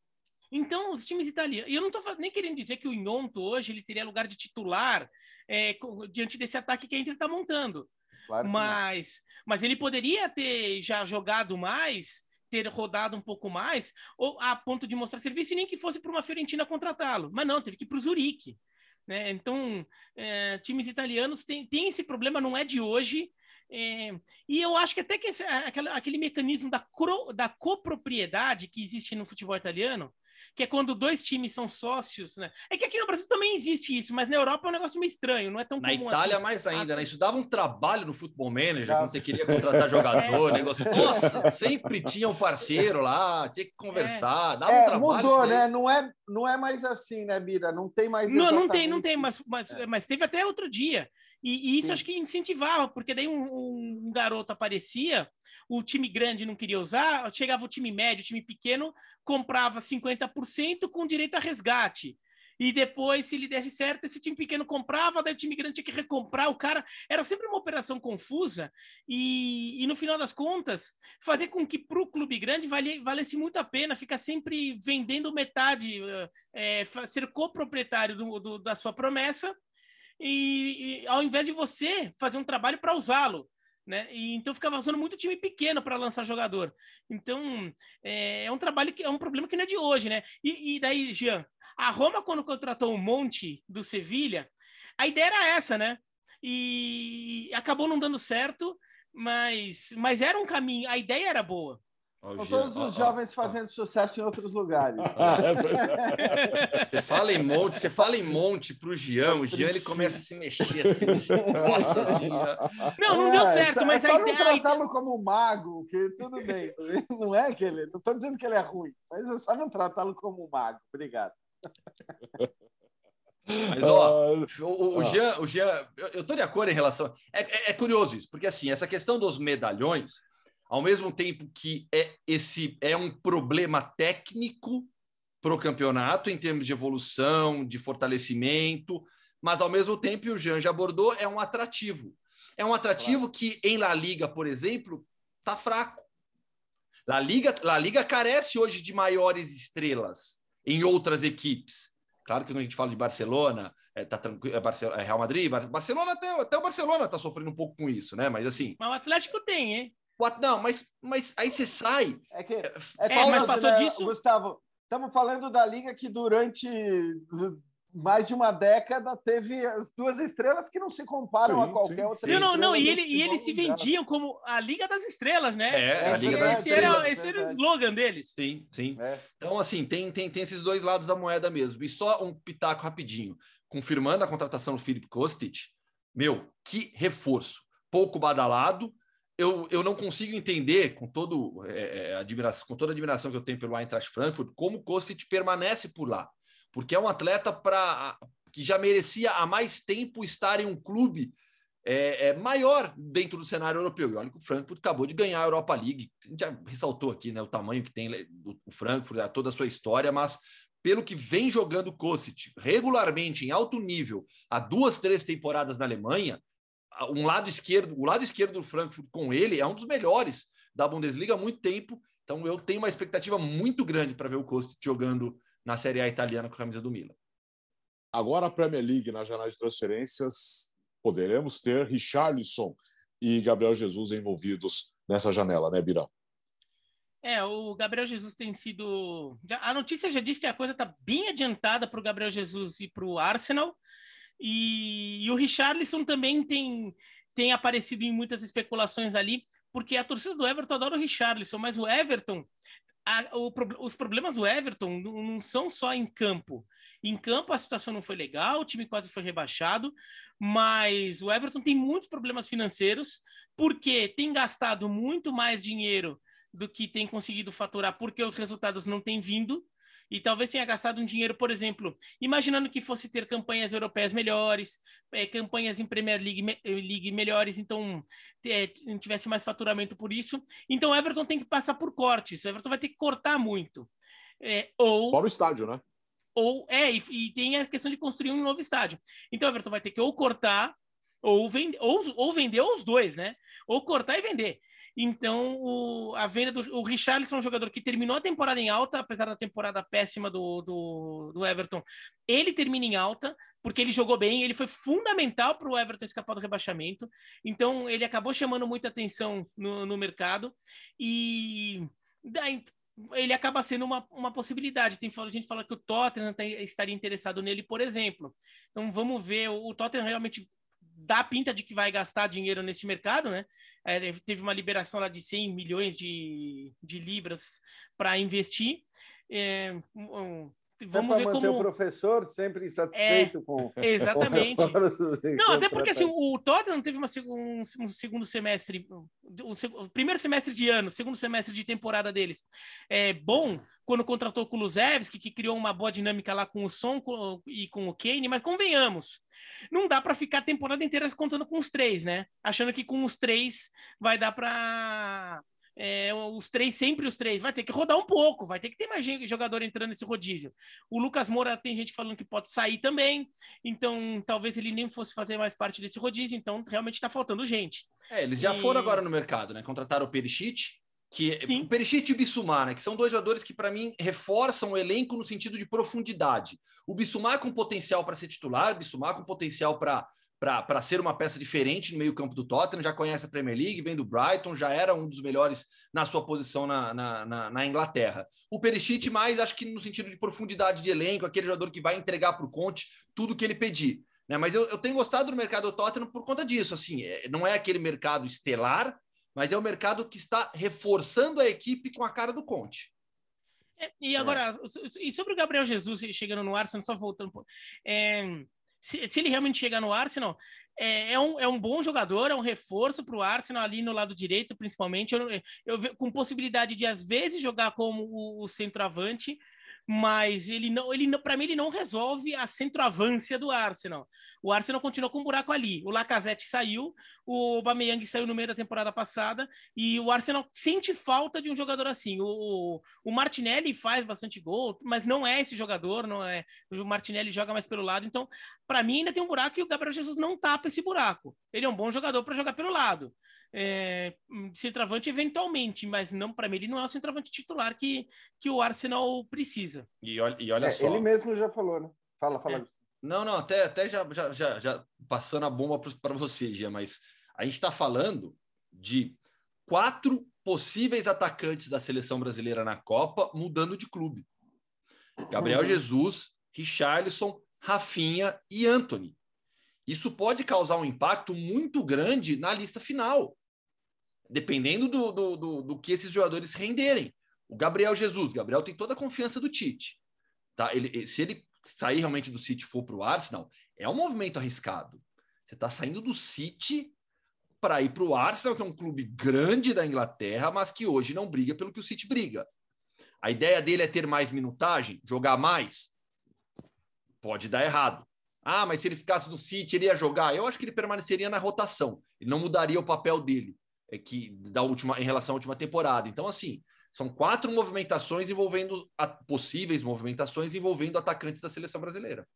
[SPEAKER 3] Então, os times italianos. E eu não estou nem querendo dizer que o Nhonto hoje ele teria lugar de titular é, diante desse ataque que a Inter está montando. Claro mas, mas ele poderia ter já jogado mais, ter rodado um pouco mais, ou a ponto de mostrar serviço, e nem que fosse para uma Fiorentina contratá-lo. Mas não, teve que ir para o Zurique. Né? Então, é, times italianos têm, têm esse problema, não é de hoje. É, e eu acho que até que esse, aquele, aquele mecanismo da, cro, da copropriedade que existe no futebol italiano, que é quando dois times são sócios, né? É que aqui no Brasil também existe isso, mas na Europa é um negócio meio estranho, não é tão
[SPEAKER 2] na comum. Na Itália assim. mais ainda, né? Isso dava um trabalho no Football Manager, quando você queria contratar jogador, é. negócio. Nossa, sempre tinha um parceiro lá, tinha que conversar, dava
[SPEAKER 4] é,
[SPEAKER 2] um trabalho.
[SPEAKER 4] Mudou, né? Não é, não é mais assim, né, Bira? Não tem mais.
[SPEAKER 3] Não, não tem, não tem, mas, mas, é. mas teve até outro dia. E, e isso Sim. acho que incentivava, porque daí um, um, garoto aparecia, o time grande não queria usar, chegava o time médio, o time pequeno, comprava 50% com direito a resgate. E depois, se ele desse certo, esse time pequeno comprava, daí o time grande tinha que recomprar o cara. Era sempre uma operação confusa e, e no final das contas, fazer com que para o clube grande vale, valesse muito a pena ficar sempre vendendo metade, é, ser coproprietário do, do, da sua promessa e, e ao invés de você fazer um trabalho para usá-lo. Né? E, então ficava usando muito time pequeno para lançar jogador. Então é, é, um trabalho que é um problema que não é de hoje, né? E, e, daí, Jean, a Roma, quando contratou o Monte do Sevilha, a ideia era essa, né? E acabou não dando certo, mas, mas era um caminho, a ideia era boa.
[SPEAKER 4] Com todos os jovens fazendo sucesso em outros lugares.
[SPEAKER 2] É você fala em monte, você fala em monte para o Jean, o Jean ele começa a se mexer assim, assim nossa senhora.
[SPEAKER 3] Não, não é, deu certo, mas
[SPEAKER 4] é
[SPEAKER 3] só
[SPEAKER 4] a ideia... não tratá-lo como mago, que tudo bem. Não é que ele, não estou dizendo que ele é ruim, mas é só não tratá-lo como mago. Obrigado.
[SPEAKER 2] Mas, ó, o, o, Jean, o Jean, eu estou de acordo em relação. É, é, é curioso isso, porque assim, essa questão dos medalhões ao mesmo tempo que é esse é um problema técnico para o campeonato em termos de evolução, de fortalecimento, mas ao mesmo tempo o Jean já abordou é um atrativo. É um atrativo claro. que em La Liga, por exemplo, tá fraco. La Liga, La Liga carece hoje de maiores estrelas em outras equipes. Claro que quando a gente fala de Barcelona, é, tá tranquilo, é, Barcelona, é Real Madrid, Barcelona até, até o Barcelona está sofrendo um pouco com isso, né? Mas assim.
[SPEAKER 3] Mas o Atlético tem, hein?
[SPEAKER 2] Não, mas, mas aí você sai.
[SPEAKER 4] É que é, é mas passou né, disso. Gustavo, estamos falando da liga que durante mais de uma década teve as duas estrelas que não se comparam sim, a qualquer sim, outra.
[SPEAKER 3] Sim. Não, não, e, ele, e eles se vendiam como a Liga das Estrelas, né?
[SPEAKER 2] É, a Liga
[SPEAKER 3] esse,
[SPEAKER 2] das Estrelas.
[SPEAKER 3] Era, esse era o slogan deles.
[SPEAKER 2] Sim, sim. É. Então, assim, tem, tem, tem esses dois lados da moeda mesmo. E só um pitaco rapidinho. Confirmando a contratação do Felipe Kostic, meu, que reforço. Pouco badalado, eu, eu não consigo entender, com, todo, é, é, com toda a admiração que eu tenho pelo Eintracht Frankfurt, como o Kostic permanece por lá. Porque é um atleta para que já merecia há mais tempo estar em um clube é, é, maior dentro do cenário europeu. E olha que o Frankfurt acabou de ganhar a Europa League. A gente já ressaltou aqui né, o tamanho que tem o Frankfurt, toda a sua história, mas pelo que vem jogando Kostic regularmente em alto nível há duas, três temporadas na Alemanha, um lado esquerdo, o lado esquerdo do Frankfurt com ele é um dos melhores da Bundesliga há muito tempo. Então eu tenho uma expectativa muito grande para ver o Kostic jogando na Série A italiana com a camisa do Milan.
[SPEAKER 1] Agora a Premier League na janela de transferências, poderemos ter Richarlison e Gabriel Jesus envolvidos nessa janela, né, Bira?
[SPEAKER 3] É, o Gabriel Jesus tem sido. A notícia já diz que a coisa está bem adiantada para o Gabriel Jesus e para o Arsenal. E, e o Richarlison também tem, tem aparecido em muitas especulações ali, porque a torcida do Everton adora o Richarlison, mas o Everton, a, o, os problemas do Everton não, não são só em campo. Em campo a situação não foi legal, o time quase foi rebaixado, mas o Everton tem muitos problemas financeiros, porque tem gastado muito mais dinheiro do que tem conseguido faturar, porque os resultados não têm vindo e talvez tenha gastado um dinheiro, por exemplo, imaginando que fosse ter campanhas europeias melhores, é, campanhas em Premier League, me, eh, League melhores, então é, tivesse mais faturamento por isso. Então o Everton tem que passar por cortes, o Everton vai ter que cortar muito. É, ou
[SPEAKER 1] Fora o estádio, né?
[SPEAKER 3] Ou é, e, e, tem a questão de construir um novo estádio. Então o Everton vai ter que ou cortar ou, vend, ou, ou vender ou os dois, né? Ou cortar e vender. Então, o, a venda do o Richarlison é um jogador que terminou a temporada em alta, apesar da temporada péssima do, do, do Everton. Ele termina em alta, porque ele jogou bem, ele foi fundamental para o Everton escapar do rebaixamento. Então, ele acabou chamando muita atenção no, no mercado. E daí, ele acaba sendo uma, uma possibilidade. Tem, gente fala que o Tottenham estaria interessado nele, por exemplo. Então, vamos ver. O, o Tottenham realmente dá pinta de que vai gastar dinheiro nesse mercado, né? É, teve uma liberação lá de 100 milhões de, de libras para investir. É,
[SPEAKER 4] um, vamos é ver como o professor sempre insatisfeito é, com
[SPEAKER 3] exatamente com não até porque assim o Tottenham teve uma, um, um segundo semestre o, o, primeiro semestre de ano segundo semestre de temporada deles é bom quando contratou o Kulusevski que criou uma boa dinâmica lá com o Son e com o Kane mas convenhamos não dá para ficar a temporada inteira contando com os três, né? Achando que com os três vai dar para é, os três, sempre os três, vai ter que rodar um pouco, vai ter que ter mais jogador entrando nesse rodízio. O Lucas Moura tem gente falando que pode sair também, então talvez ele nem fosse fazer mais parte desse rodízio, então realmente está faltando gente.
[SPEAKER 2] É, eles já e... foram agora no mercado, né? Contrataram o Perichit, que Sim. o Perichit e o Bissumar, né, que são dois jogadores que para mim reforçam o elenco no sentido de profundidade. O Bissumar com potencial para ser titular, o Bissumar com potencial para para ser uma peça diferente no meio-campo do Tottenham, já conhece a Premier League, vem do Brighton, já era um dos melhores na sua posição na, na, na, na Inglaterra. O Perichit, mais acho que no sentido de profundidade de elenco, aquele jogador que vai entregar para o Conte tudo que ele pedir. Né? Mas eu, eu tenho gostado do mercado do Tottenham por conta disso. Assim, é, não é aquele mercado estelar, mas é o mercado que está reforçando a equipe com a cara do Conte.
[SPEAKER 3] É, e agora, é. e sobre o Gabriel Jesus chegando no Arsenal, só voltando, é, se, se, ele realmente chegar no Arsenal, é, é, um, é um bom jogador, é um reforço para o Arsenal ali no lado direito, principalmente. Eu, eu, com possibilidade de, às vezes, jogar como o, o centroavante, mas ele não, ele para mim ele não resolve a centroavância do Arsenal. O Arsenal continua com um buraco ali. O Lacazette saiu, o Aubameyang saiu no meio da temporada passada e o Arsenal sente falta de um jogador assim. O, o Martinelli faz bastante gol, mas não é esse jogador, não é. O Martinelli joga mais pelo lado, então para mim ainda tem um buraco e o Gabriel Jesus não tapa esse buraco. Ele é um bom jogador para jogar pelo lado é, centroavante eventualmente, mas não para mim ele não é o centroavante titular que, que o Arsenal precisa.
[SPEAKER 2] E olha, e olha é, só.
[SPEAKER 4] Ele mesmo já falou, né? Fala, fala. É.
[SPEAKER 2] Não, não, até, até já, já, já, já passando a bomba para você, Gia, mas a gente está falando de quatro possíveis atacantes da seleção brasileira na Copa mudando de clube. Gabriel uhum. Jesus, Richarlison, Rafinha e Anthony. Isso pode causar um impacto muito grande na lista final, dependendo do, do, do, do que esses jogadores renderem. O Gabriel Jesus, Gabriel tem toda a confiança do Tite. Tá? Ele, se ele sair realmente do City e for para o Arsenal, é um movimento arriscado. Você está saindo do City para ir para o Arsenal, que é um clube grande da Inglaterra, mas que hoje não briga pelo que o City briga. A ideia dele é ter mais minutagem, jogar mais. Pode dar errado. Ah, mas se ele ficasse no City, ele ia jogar. Eu acho que ele permaneceria na rotação. Ele não mudaria o papel dele é que da última em relação à última temporada. Então, assim, são quatro movimentações envolvendo a, possíveis movimentações envolvendo atacantes da seleção brasileira.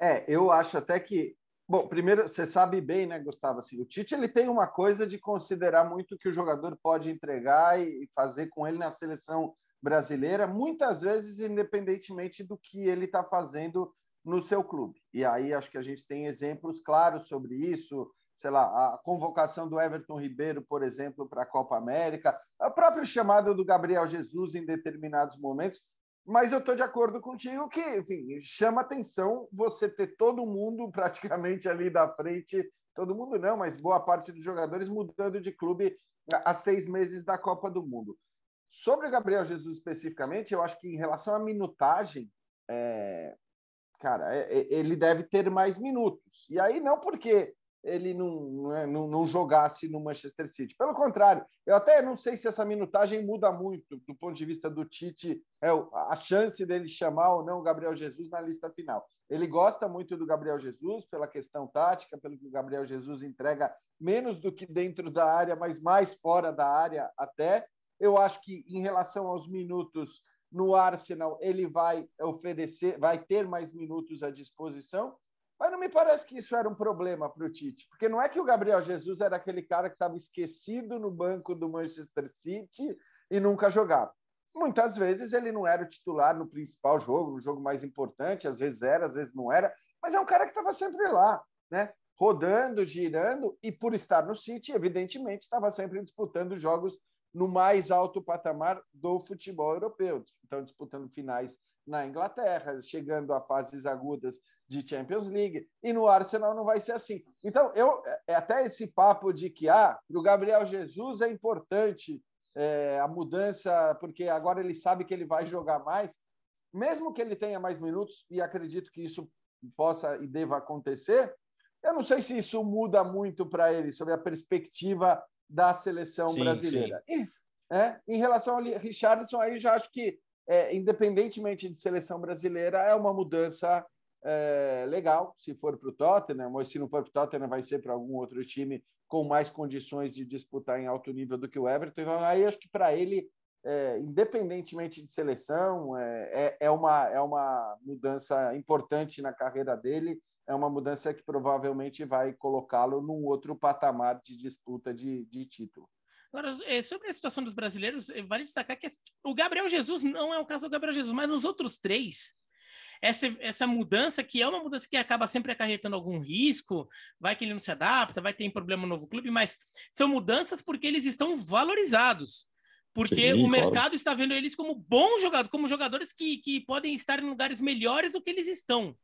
[SPEAKER 4] É, eu acho até que Bom, primeiro, você sabe bem, né, Gustavo? Assim, o Tite ele tem uma coisa de considerar muito que o jogador pode entregar e fazer com ele na seleção brasileira, muitas vezes independentemente do que ele está fazendo no seu clube. E aí acho que a gente tem exemplos claros sobre isso. Sei lá, a convocação do Everton Ribeiro, por exemplo, para a Copa América, a própria chamada do Gabriel Jesus em determinados momentos. Mas eu estou de acordo contigo que, enfim, chama atenção você ter todo mundo praticamente ali da frente, todo mundo não, mas boa parte dos jogadores mudando de clube há seis meses da Copa do Mundo. Sobre o Gabriel Jesus especificamente, eu acho que em relação à minutagem, é... cara, é, é, ele deve ter mais minutos. E aí não porque ele não, né, não, não, jogasse no Manchester City. Pelo contrário, eu até não sei se essa minutagem muda muito do ponto de vista do Tite, é a chance dele chamar ou não o Gabriel Jesus na lista final. Ele gosta muito do Gabriel Jesus pela questão tática, pelo que o Gabriel Jesus entrega menos do que dentro da área, mas mais fora da área até. Eu acho que em relação aos minutos no Arsenal, ele vai oferecer, vai ter mais minutos à disposição mas não me parece que isso era um problema para o Tite, porque não é que o Gabriel Jesus era aquele cara que estava esquecido no banco do Manchester City e nunca jogava. Muitas vezes ele não era o titular no principal jogo, no jogo mais importante, às vezes era, às vezes não era, mas é um cara que estava sempre lá, né? rodando, girando, e por estar no City, evidentemente, estava sempre disputando jogos no mais alto patamar do futebol europeu. Então, disputando finais na Inglaterra, chegando a fases agudas de Champions League, e no Arsenal não vai ser assim. Então, eu é até esse papo de que ah, o Gabriel Jesus é importante é, a mudança, porque agora ele sabe que ele vai jogar mais, mesmo que ele tenha mais minutos, e acredito que isso possa e deva acontecer, eu não sei se isso muda muito para ele sobre a perspectiva da seleção sim, brasileira. Sim. E, é, em relação ao Richardson, aí já acho que, é, independentemente de seleção brasileira, é uma mudança é, legal se for para o Tottenham, mas se não for para o Tottenham, vai ser para algum outro time com mais condições de disputar em alto nível do que o Everton. Então, aí acho que para ele, é, independentemente de seleção, é, é, é, uma, é uma mudança importante na carreira dele, é uma mudança que provavelmente vai colocá-lo num outro patamar de disputa de, de título.
[SPEAKER 3] Agora, é, sobre a situação dos brasileiros, é, vale destacar que o Gabriel Jesus não é o caso do Gabriel Jesus, mas nos outros três, essa, essa mudança, que é uma mudança que acaba sempre acarretando algum risco, vai que ele não se adapta, vai ter problema no novo clube, mas são mudanças porque eles estão valorizados. Porque Sim, o mercado claro. está vendo eles como bons jogadores, como jogadores que, que podem estar em lugares melhores do que eles estão.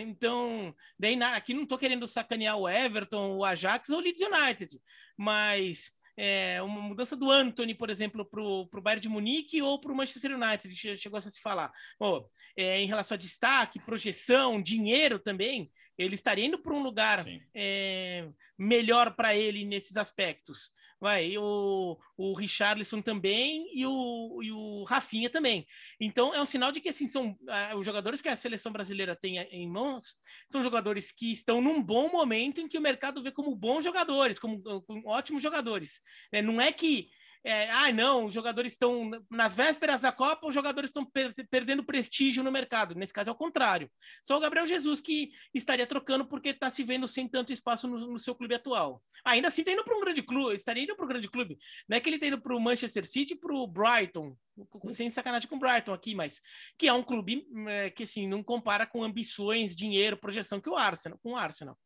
[SPEAKER 3] Então, daí, aqui não estou querendo sacanear o Everton, o Ajax ou o Leeds United, mas é, uma mudança do Anthony, por exemplo, para o Bayern de Munique ou para o Manchester United, chegou a se falar. Oh, é, em relação a destaque, projeção, dinheiro também, ele estaria indo para um lugar é, melhor para ele nesses aspectos vai, o, o Richarlison também e o, e o Rafinha também. Então é um sinal de que assim são os jogadores que a seleção brasileira tem em mãos são jogadores que estão num bom momento em que o mercado vê como bons jogadores, como, como ótimos jogadores. É, não é que é, ah, não, os jogadores estão nas vésperas da Copa, os jogadores estão per perdendo prestígio no mercado. Nesse caso é o contrário. Só o Gabriel Jesus que estaria trocando porque está se vendo sem tanto espaço no, no seu clube atual. Ainda assim, está indo para um grande clube, estaria indo para um grande clube. Não é que ele está indo para o Manchester City, para o Brighton, sem sacanagem com o Brighton aqui, mas que é um clube é, que assim não compara com ambições, dinheiro, projeção que o Arsenal, com o Arsenal.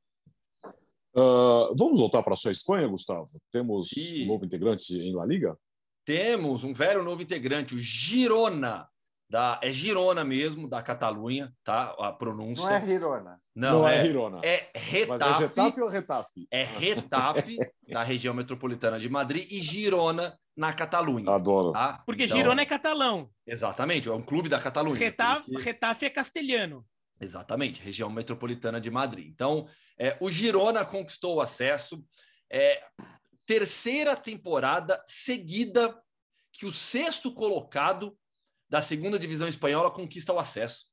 [SPEAKER 1] Uh, vamos voltar para a sua Espanha, Gustavo? Temos um novo integrante em La Liga?
[SPEAKER 2] Temos um velho novo integrante, o Girona. da é Girona mesmo, da Catalunha, tá? A pronúncia.
[SPEAKER 4] Não é Girona.
[SPEAKER 2] Não,
[SPEAKER 1] Não
[SPEAKER 2] é,
[SPEAKER 1] é Girona.
[SPEAKER 2] é
[SPEAKER 1] Mas é
[SPEAKER 2] Retafe.
[SPEAKER 1] Getafe ou Retafe?
[SPEAKER 2] É Retafe, da região metropolitana de Madrid, e Girona, na Catalunha.
[SPEAKER 1] Adoro.
[SPEAKER 2] Tá?
[SPEAKER 3] Porque
[SPEAKER 2] Então,
[SPEAKER 3] Girona é catalão.
[SPEAKER 2] Exatamente, é um clube da Catalunha.
[SPEAKER 3] Retafe,
[SPEAKER 2] que-
[SPEAKER 3] Retafe é castelhano.
[SPEAKER 2] Exatamente, região metropolitana de Madrid. Então, é, o Girona conquistou o acesso. É, terceira temporada seguida que o sexto colocado da segunda divisão espanhola conquista o acesso.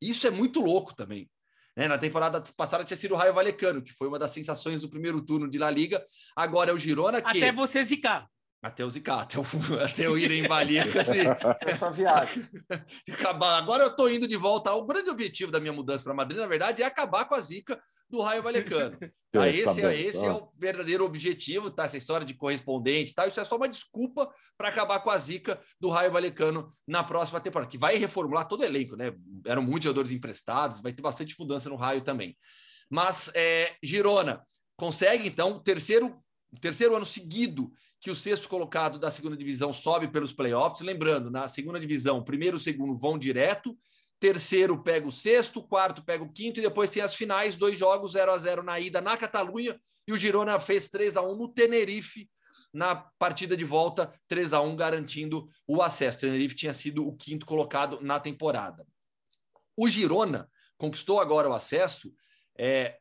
[SPEAKER 2] Isso é muito louco também. né? Na temporada passada tinha sido o Raio Valecano, que foi uma das sensações do primeiro turno de La Liga. Agora é o Girona que.
[SPEAKER 3] Até você zicar.
[SPEAKER 2] Até o Zicar, até, o, até eu ir em Vallecas e,
[SPEAKER 4] Essa viagem.
[SPEAKER 2] acabar. Agora eu estou indo de volta. O grande objetivo da minha mudança para Madrid, na verdade, é acabar com a zica do Raio Valecano. Tá? Esse, é, esse é o verdadeiro objetivo, tá? Essa história de correspondente, tá? Isso é só uma desculpa para acabar com a zica do Raio Valecano na próxima temporada, que vai reformular todo o elenco, né? Eram muitos jogadores emprestados, vai ter bastante mudança no Raio também. Mas é, Girona consegue, então, terceiro, terceiro ano seguido que o sexto colocado da segunda divisão sobe pelos playoffs. Lembrando, na segunda divisão, primeiro e segundo vão direto, terceiro pega o sexto, quarto pega o quinto, e depois tem as finais, dois jogos 0 a 0 na ida na Catalunha, e o Girona fez 3 a 1 no Tenerife, na partida de volta, 3 a 1 garantindo o acesso. O Tenerife tinha sido o quinto colocado na temporada. O Girona conquistou agora o acesso, é,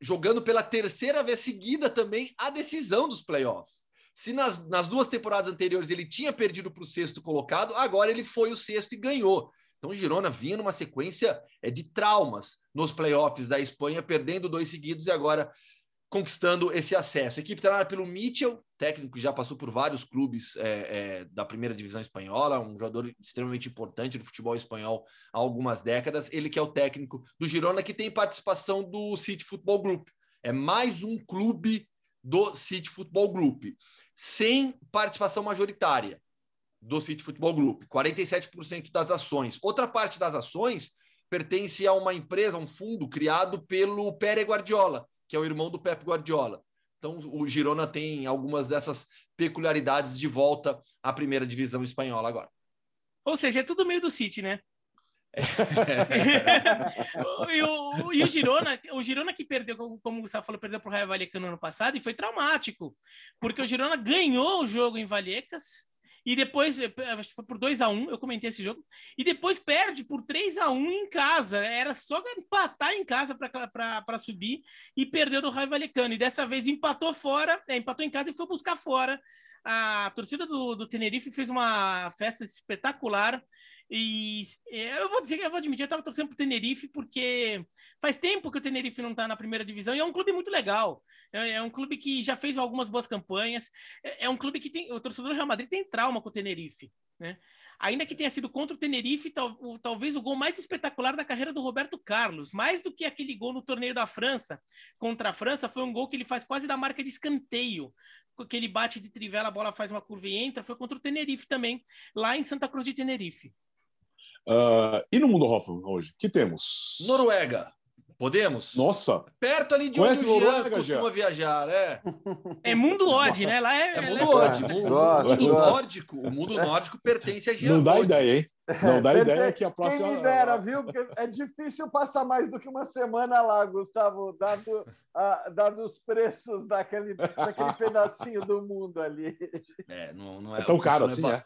[SPEAKER 2] jogando pela terceira vez seguida também a decisão dos playoffs. Se nas, nas duas temporadas anteriores ele tinha perdido para o sexto colocado, agora ele foi o sexto e ganhou. Então o Girona vinha numa sequência é, de traumas nos playoffs da Espanha, perdendo dois seguidos e agora conquistando esse acesso. A equipe treinada pelo Mitchell, técnico que já passou por vários clubes é, é, da primeira divisão espanhola, um jogador extremamente importante do futebol espanhol há algumas décadas. Ele que é o técnico do Girona, que tem participação do City Football Group. É mais um clube do City Football Group, sem participação majoritária do City Football Group, 47% das ações. Outra parte das ações pertence a uma empresa, um fundo criado pelo Pere Guardiola, que é o irmão do Pep Guardiola. Então, o Girona tem algumas dessas peculiaridades de volta à primeira divisão espanhola agora.
[SPEAKER 3] Ou seja, é tudo meio do City, né? E, o, e o Girona, o Girona que perdeu, como, o Gustavo falou, perdeu para o Raio Vallecano no ano passado e foi traumático, porque o Girona ganhou o jogo em Vallecas e depois, que foi por 2 a 1 um, eu comentei esse jogo, e depois perde por 3 a 1 um em casa. Era só empatar em casa para subir e perdeu do Raio Vallecano. E dessa vez empatou fora, é, empatou em casa e foi buscar fora. A torcida do, do Tenerife fez uma festa espetacular. E eu vou dizer eu vou admitir, eu estava torcendo para o Tenerife, porque faz tempo que o Tenerife não está na primeira divisão e é um clube muito legal. É, é, um clube que já fez algumas boas campanhas. É, é, um clube que tem. O torcedor do Real Madrid tem trauma com o Tenerife, né? Ainda que tenha sido contra o Tenerife, tal, o, talvez o gol mais espetacular da carreira do Roberto Carlos, mais do que aquele gol no torneio da França contra a França, foi um gol que ele faz quase da marca de escanteio que ele bate de trivela, a bola faz uma curva e entra, foi contra o Tenerife também, lá em Santa Cruz de Tenerife.
[SPEAKER 1] Uh, e no mundo Hoffman hoje, que temos?
[SPEAKER 2] Noruega. Podemos?
[SPEAKER 1] Nossa!
[SPEAKER 2] Perto ali de
[SPEAKER 1] Conhece
[SPEAKER 2] onde o Jean costuma
[SPEAKER 1] Jean?
[SPEAKER 2] viajar, é.
[SPEAKER 3] É mundo Odd, né? Lá é,
[SPEAKER 2] É mundo Odd. Mundo,
[SPEAKER 4] Gosto,
[SPEAKER 2] mundo nórdico. O mundo nórdico pertence a Jean
[SPEAKER 1] Não dá ideia, hein? Não dá
[SPEAKER 4] Perfeito.
[SPEAKER 1] ideia que a próxima.
[SPEAKER 4] Quem me dera, viu? Porque é difícil passar mais do que uma semana lá, Gustavo, dado, ah, dado os preços daquele, daquele pedacinho do mundo ali.
[SPEAKER 2] É, não, não é,
[SPEAKER 1] É tão caro
[SPEAKER 2] é
[SPEAKER 1] assim,
[SPEAKER 2] ba-
[SPEAKER 1] é?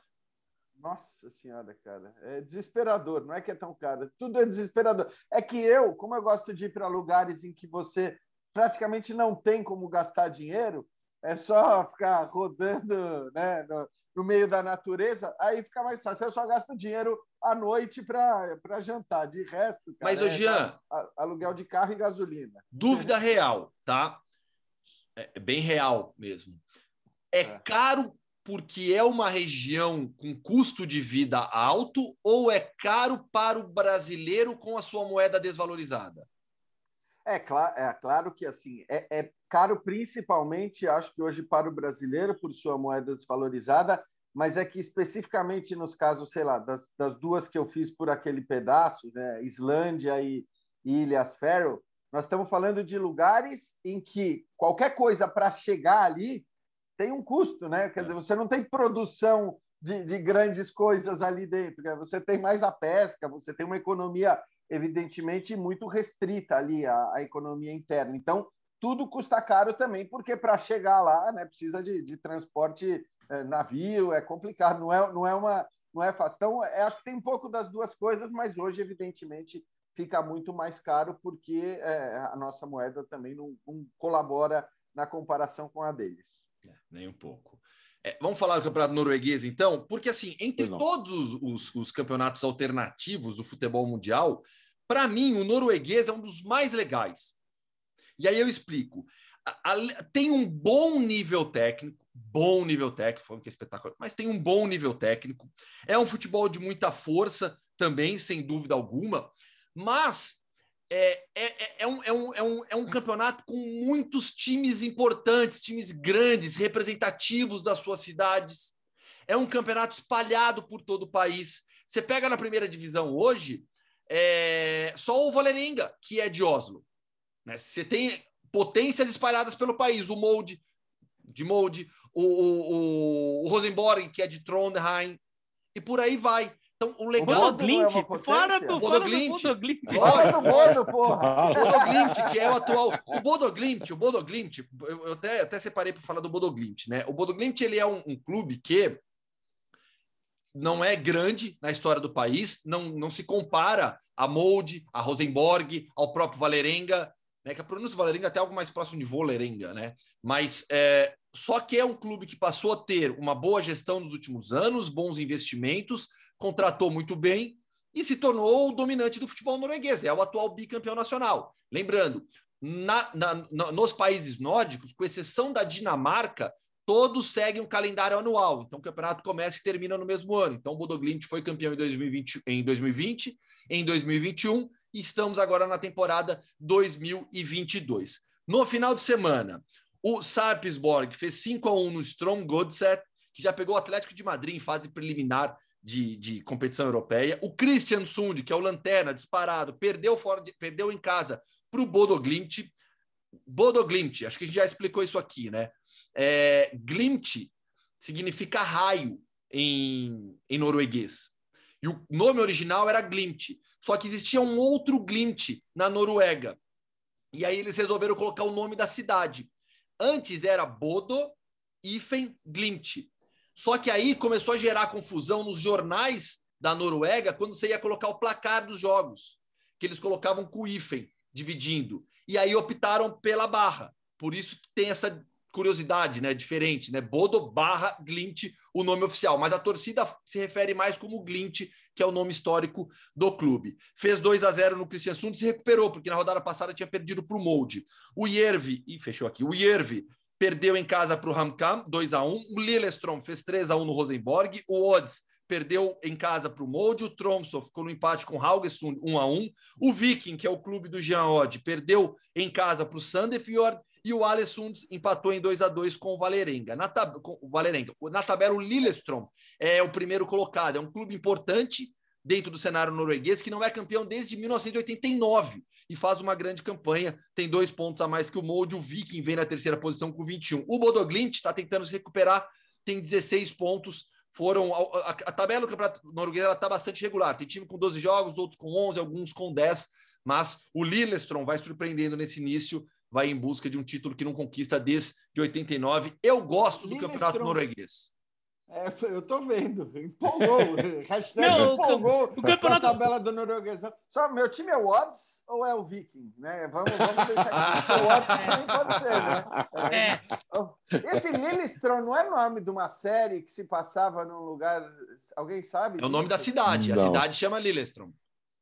[SPEAKER 4] Nossa senhora, cara, é desesperador. Não é que é tão caro, tudo é desesperador. É que eu, como eu gosto de ir para lugares em que você praticamente não tem como gastar dinheiro, é só ficar rodando né, no, no meio da natureza, aí fica mais fácil. Eu só gasto dinheiro à noite para jantar. De resto, cara,
[SPEAKER 2] Mas, ô
[SPEAKER 4] é
[SPEAKER 2] Jean,
[SPEAKER 4] aluguel de carro e gasolina.
[SPEAKER 2] dúvida real, tá? É é bem real mesmo. É
[SPEAKER 4] É.
[SPEAKER 2] caro porque é uma região com custo de vida alto ou é caro para o brasileiro com a sua moeda desvalorizada?
[SPEAKER 4] É, claro, é claro que assim é, é caro principalmente, acho que hoje para o brasileiro por sua moeda desvalorizada, mas é que especificamente nos casos, sei lá, das, das duas que eu fiz por aquele pedaço, né, Islândia e, e Ilhas Faroe, nós estamos falando de lugares em que qualquer coisa para chegar ali tem um custo, né? Quer dizer, você não tem produção de, de grandes coisas ali dentro. Né? Você tem mais a pesca, você tem uma economia, evidentemente, muito restrita ali, a, a economia interna. Então, tudo custa caro também, porque para chegar lá né, precisa de, de transporte é, navio, é complicado, não é, não é uma. Não é fácil. Então, é, acho que tem um pouco das duas coisas, mas hoje, evidentemente, fica muito mais caro porque é, a nossa moeda também não, não, colabora na comparação com a deles.
[SPEAKER 2] É, nem um pouco. É, vamos falar do campeonato norueguês, então? Porque, assim, entre todos os, os, campeonatos alternativos do futebol mundial, para mim, o norueguês é um dos mais legais. E aí eu explico. A, a, tem um bom nível técnico, bom nível técnico, que é espetacular, mas tem um bom nível técnico. É um futebol de muita força também, sem dúvida alguma, mas é, é, é, é, um, é, um, é, um, é um campeonato com muitos times importantes, times grandes, representativos das suas cidades. É um campeonato espalhado por todo o país. Você pega na primeira divisão hoje, é, só o Valerenga, que é de Oslo. Né? Você tem potências espalhadas pelo país. O Molde, de Molde, o, o, o Rosenborg, que é de Trondheim, e por aí vai. Então, o legal...
[SPEAKER 3] O Bodoglint, é fora do Bodoglint.
[SPEAKER 2] Bodoglint. Fora do Bodo, porra. O Bodoglint, que é o atual... O Bodoglint, o Bodoglint, eu até, até separei para falar do Bodoglint, né? O Bodoglint, ele é um, um clube que não é grande na história do país, não, não se compara a Molde, a Rosenborg, ao próprio Valerenga, né? Que a pronúncia Valerenga é até algo mais próximo de Volerenga, né? Mas é, só que é um clube que passou a ter uma boa gestão nos últimos anos, bons investimentos, contratou muito bem e se tornou o dominante do futebol norueguês. É o atual bicampeão nacional. Lembrando, na, na, na, nos países nórdicos, com exceção da Dinamarca, todos seguem um calendário anual. Então, o campeonato começa e termina no mesmo ano. Então, o Bodoglint foi campeão em 2020, em 2020, em 2021 e estamos agora na temporada 2022. No final de semana, o Sarpsborg fez 5 a 1 no Strom Godset, que já pegou o Atlético de Madrid em fase preliminar de, de competição europeia. O Christian Sund, que é o lanterna disparado, perdeu fora de, perdeu em casa para o Bodoglimt. Bodoglimt, acho que a gente já explicou isso aqui, né? É, Glimt significa raio em, em norueguês. E o nome original era Glimt. Só que existia um outro Glimt na Noruega. E aí eles resolveram colocar o nome da cidade. Antes era Bodo Ifen Glimt. Só que aí começou a gerar confusão nos jornais da Noruega quando você ia colocar o placar dos jogos, que eles colocavam com o Ifen dividindo. E aí optaram pela barra. Por isso que tem essa curiosidade, né, diferente, né? Bodo barra Glint, o nome oficial, mas a torcida se refere mais como Glint, que é o nome histórico do clube. Fez 2 a 0 no Cristian Sund e se recuperou, porque na rodada passada tinha perdido para o Molde. O Yervi, e fechou aqui, o Yervi perdeu em casa para o Hamkam, 2 a 1 O Lillestrom fez 3 a 1 no Rosenborg. O Odds perdeu em casa para o Molde. O Tromsø ficou no empate com o Haugesund, 1 a 1 O Viking, que é o clube do Jean Odd, perdeu em casa para o Sandefjord. E o Alessund empatou em 2 a 2 com o Valerenga. Na, tab... o Valerenga. Na tabela, o Lillestrøm é o primeiro colocado. É um clube importante dentro do cenário norueguês que não é campeão desde 1989 e faz uma grande campanha. Tem dois pontos a mais que o Molde. O Viking vem na terceira posição com 21. O Bodoglimt está tentando se recuperar, tem 16 pontos. Foram a, a, a tabela do campeonato norueguês está bastante regular. Tem time com 12 jogos, outros com 11, alguns com 10. Mas o Lillestrøm vai surpreendendo nesse início vai em busca de um título que não conquista desde 89. Eu gosto do campeonato norueguês.
[SPEAKER 4] É, eu tô vendo. Empolgou. Hashtag não, empolgou o, campeonato... a tabela do norueguês. Só, meu time é o Odds ou é o Viking? Né? Vamos, vamos deixar aqui. o Odds também pode ser, né? É. Esse Lillestrøm não é nome de uma série que se passava num lugar... Alguém sabe?
[SPEAKER 2] É o nome da cidade. Não. A cidade chama Lillestrøm.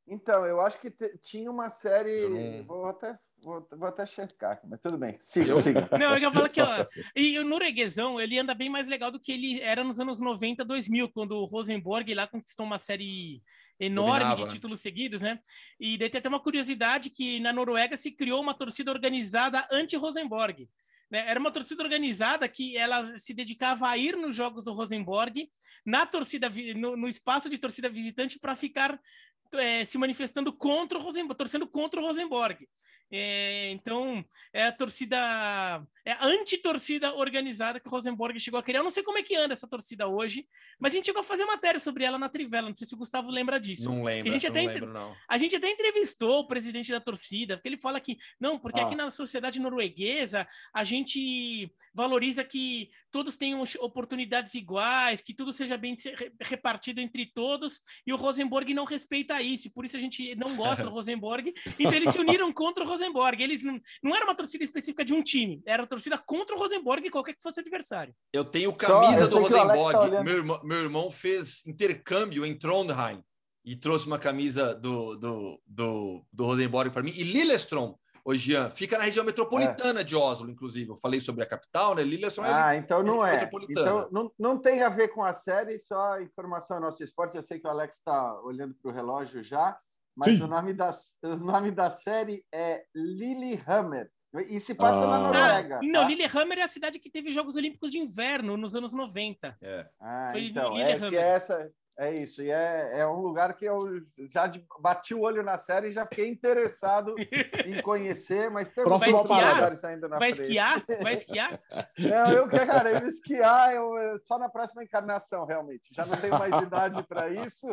[SPEAKER 4] Então, eu acho que tinha uma série... Não... Vou até Vou, vou, até checar, mas tudo bem. Siga, siga.
[SPEAKER 3] Não, eu falo que ó, e o norueguesão, ele anda bem mais legal do que ele era nos anos 90, 2000, quando o Rosenborg lá conquistou uma série enorme Dominava, de né? títulos seguidos, né? E daí tem até uma curiosidade que na Noruega se criou uma torcida organizada anti-Rosenborg. Né? Era uma torcida organizada que ela se dedicava a ir nos jogos do Rosenborg, na torcida, no, no espaço de torcida visitante, para ficar é, se manifestando contra o Rosenborg, torcendo contra o Rosenborg. É, então, é a torcida, é a anti-torcida organizada que o Rosenborg chegou a criar. Eu não sei como é que anda essa torcida hoje, mas a gente chegou a fazer matéria sobre ela na Trivela. Não sei se o Gustavo lembra disso.
[SPEAKER 2] Não lembro,
[SPEAKER 3] a gente até
[SPEAKER 2] não lembro, não.
[SPEAKER 3] A gente até entrevistou o presidente da torcida, porque ele fala que, não, porque
[SPEAKER 1] Ah.
[SPEAKER 3] aqui na sociedade norueguesa a gente valoriza que todos tenham oportunidades iguais, que tudo seja bem repartido entre todos, e o Rosenborg não respeita isso, por isso a gente não gosta do Rosenborg. Então eles se uniram contra o Rosenborg. Eles não, não era uma torcida específica de um time, era a torcida contra o Rosenborg, qualquer que fosse adversário.
[SPEAKER 2] Eu tenho
[SPEAKER 4] Só-
[SPEAKER 2] camisa
[SPEAKER 4] eu
[SPEAKER 2] do
[SPEAKER 4] tá
[SPEAKER 2] Rosenborg.
[SPEAKER 4] olhando.
[SPEAKER 2] meu, irmão, meu irmão fez intercâmbio em Trondheim e trouxe uma camisa do, do, do, do Rosenborg para mim. E Lillestrøm, ô Jean, fica na região metropolitana de Oslo, inclusive. Eu falei sobre a capital, né? Lillestrøm é.
[SPEAKER 4] Ah, então não é.
[SPEAKER 2] metropolitana.
[SPEAKER 4] Então não, não tem a ver com a série, só informação nosso esporte. Eu sei que o Alex está olhando para o relógio já, mas
[SPEAKER 1] Sim.
[SPEAKER 4] o nome, da, o nome da série é Lillehammer. E se passa na
[SPEAKER 1] Ah.
[SPEAKER 4] Noruega.
[SPEAKER 3] não,
[SPEAKER 4] tá?
[SPEAKER 3] Lillehammer é a cidade que teve Jogos Olímpicos de Inverno nos anos 90.
[SPEAKER 2] É.
[SPEAKER 4] Ah,
[SPEAKER 3] Foi
[SPEAKER 4] então, é essa é isso. E é, é um lugar que eu já de- bati o olho na série e já fiquei interessado em conhecer, mas tem
[SPEAKER 1] parada.
[SPEAKER 4] lugares ainda na
[SPEAKER 3] Vai
[SPEAKER 4] frente.
[SPEAKER 3] esquiar? Vai esquiar?
[SPEAKER 4] Não, eu, cara, eu esquiar eu, eu- só na próxima encarnação, realmente. Já não tenho mais idade para isso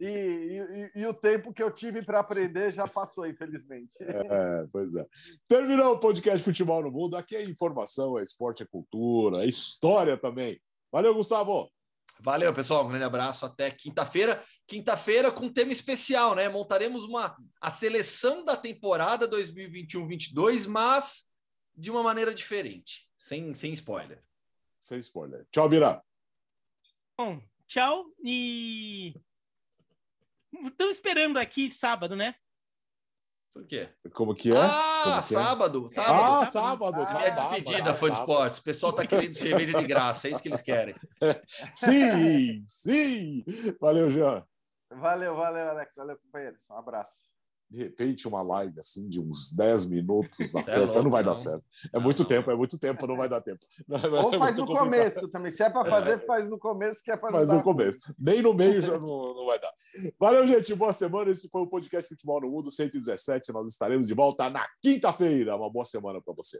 [SPEAKER 4] e, e- e o tempo que eu tive para aprender já passou, infelizmente.
[SPEAKER 1] É, pois é. Terminou o podcast Futebol no Mundo. Aqui é informação, é esporte, é cultura, é história também. Valeu, Gustavo.
[SPEAKER 2] Valeu, pessoal. Um grande abraço. Até quinta-feira. Quinta-feira com tema especial, né? Montaremos uma a seleção da temporada 2021-22, mas de uma maneira diferente, sem, sem spoiler.
[SPEAKER 1] Sem spoiler. Tchau, Bira.
[SPEAKER 3] Bom, tchau e. Estamos esperando aqui sábado, né?
[SPEAKER 2] Por quê?
[SPEAKER 1] Como que é?
[SPEAKER 2] Ah,
[SPEAKER 1] que é?
[SPEAKER 2] sábado, sábado.
[SPEAKER 1] Ah,
[SPEAKER 3] sábado.
[SPEAKER 1] sábado. Sábado,
[SPEAKER 2] Minha
[SPEAKER 1] sábado,
[SPEAKER 2] despedida,
[SPEAKER 1] ah,
[SPEAKER 2] fã de
[SPEAKER 1] sábado.
[SPEAKER 2] esportes. O pessoal tá querendo cerveja de graça, é isso que eles querem.
[SPEAKER 1] Sim, sim. Valeu, Jean.
[SPEAKER 4] Valeu, valeu, Alex. Valeu, companheiros. Um abraço.
[SPEAKER 1] De repente, uma live assim de uns 10 minutos na
[SPEAKER 2] É
[SPEAKER 1] festa
[SPEAKER 2] louco,
[SPEAKER 1] não vai
[SPEAKER 2] não.
[SPEAKER 1] dar certo. É
[SPEAKER 2] Não,
[SPEAKER 1] muito
[SPEAKER 2] não.
[SPEAKER 1] tempo, é muito tempo, não vai dar tempo.
[SPEAKER 4] Ou
[SPEAKER 1] É
[SPEAKER 4] faz no
[SPEAKER 1] complicado.
[SPEAKER 4] começo também. Se é para fazer, faz no começo, que é para
[SPEAKER 1] Faz no começo. Nem no meio já não, não vai dar. Valeu, gente. Boa semana. Esse foi o podcast Futebol no Mundo 117. Nós estaremos de volta na quinta-feira. Uma boa semana para você.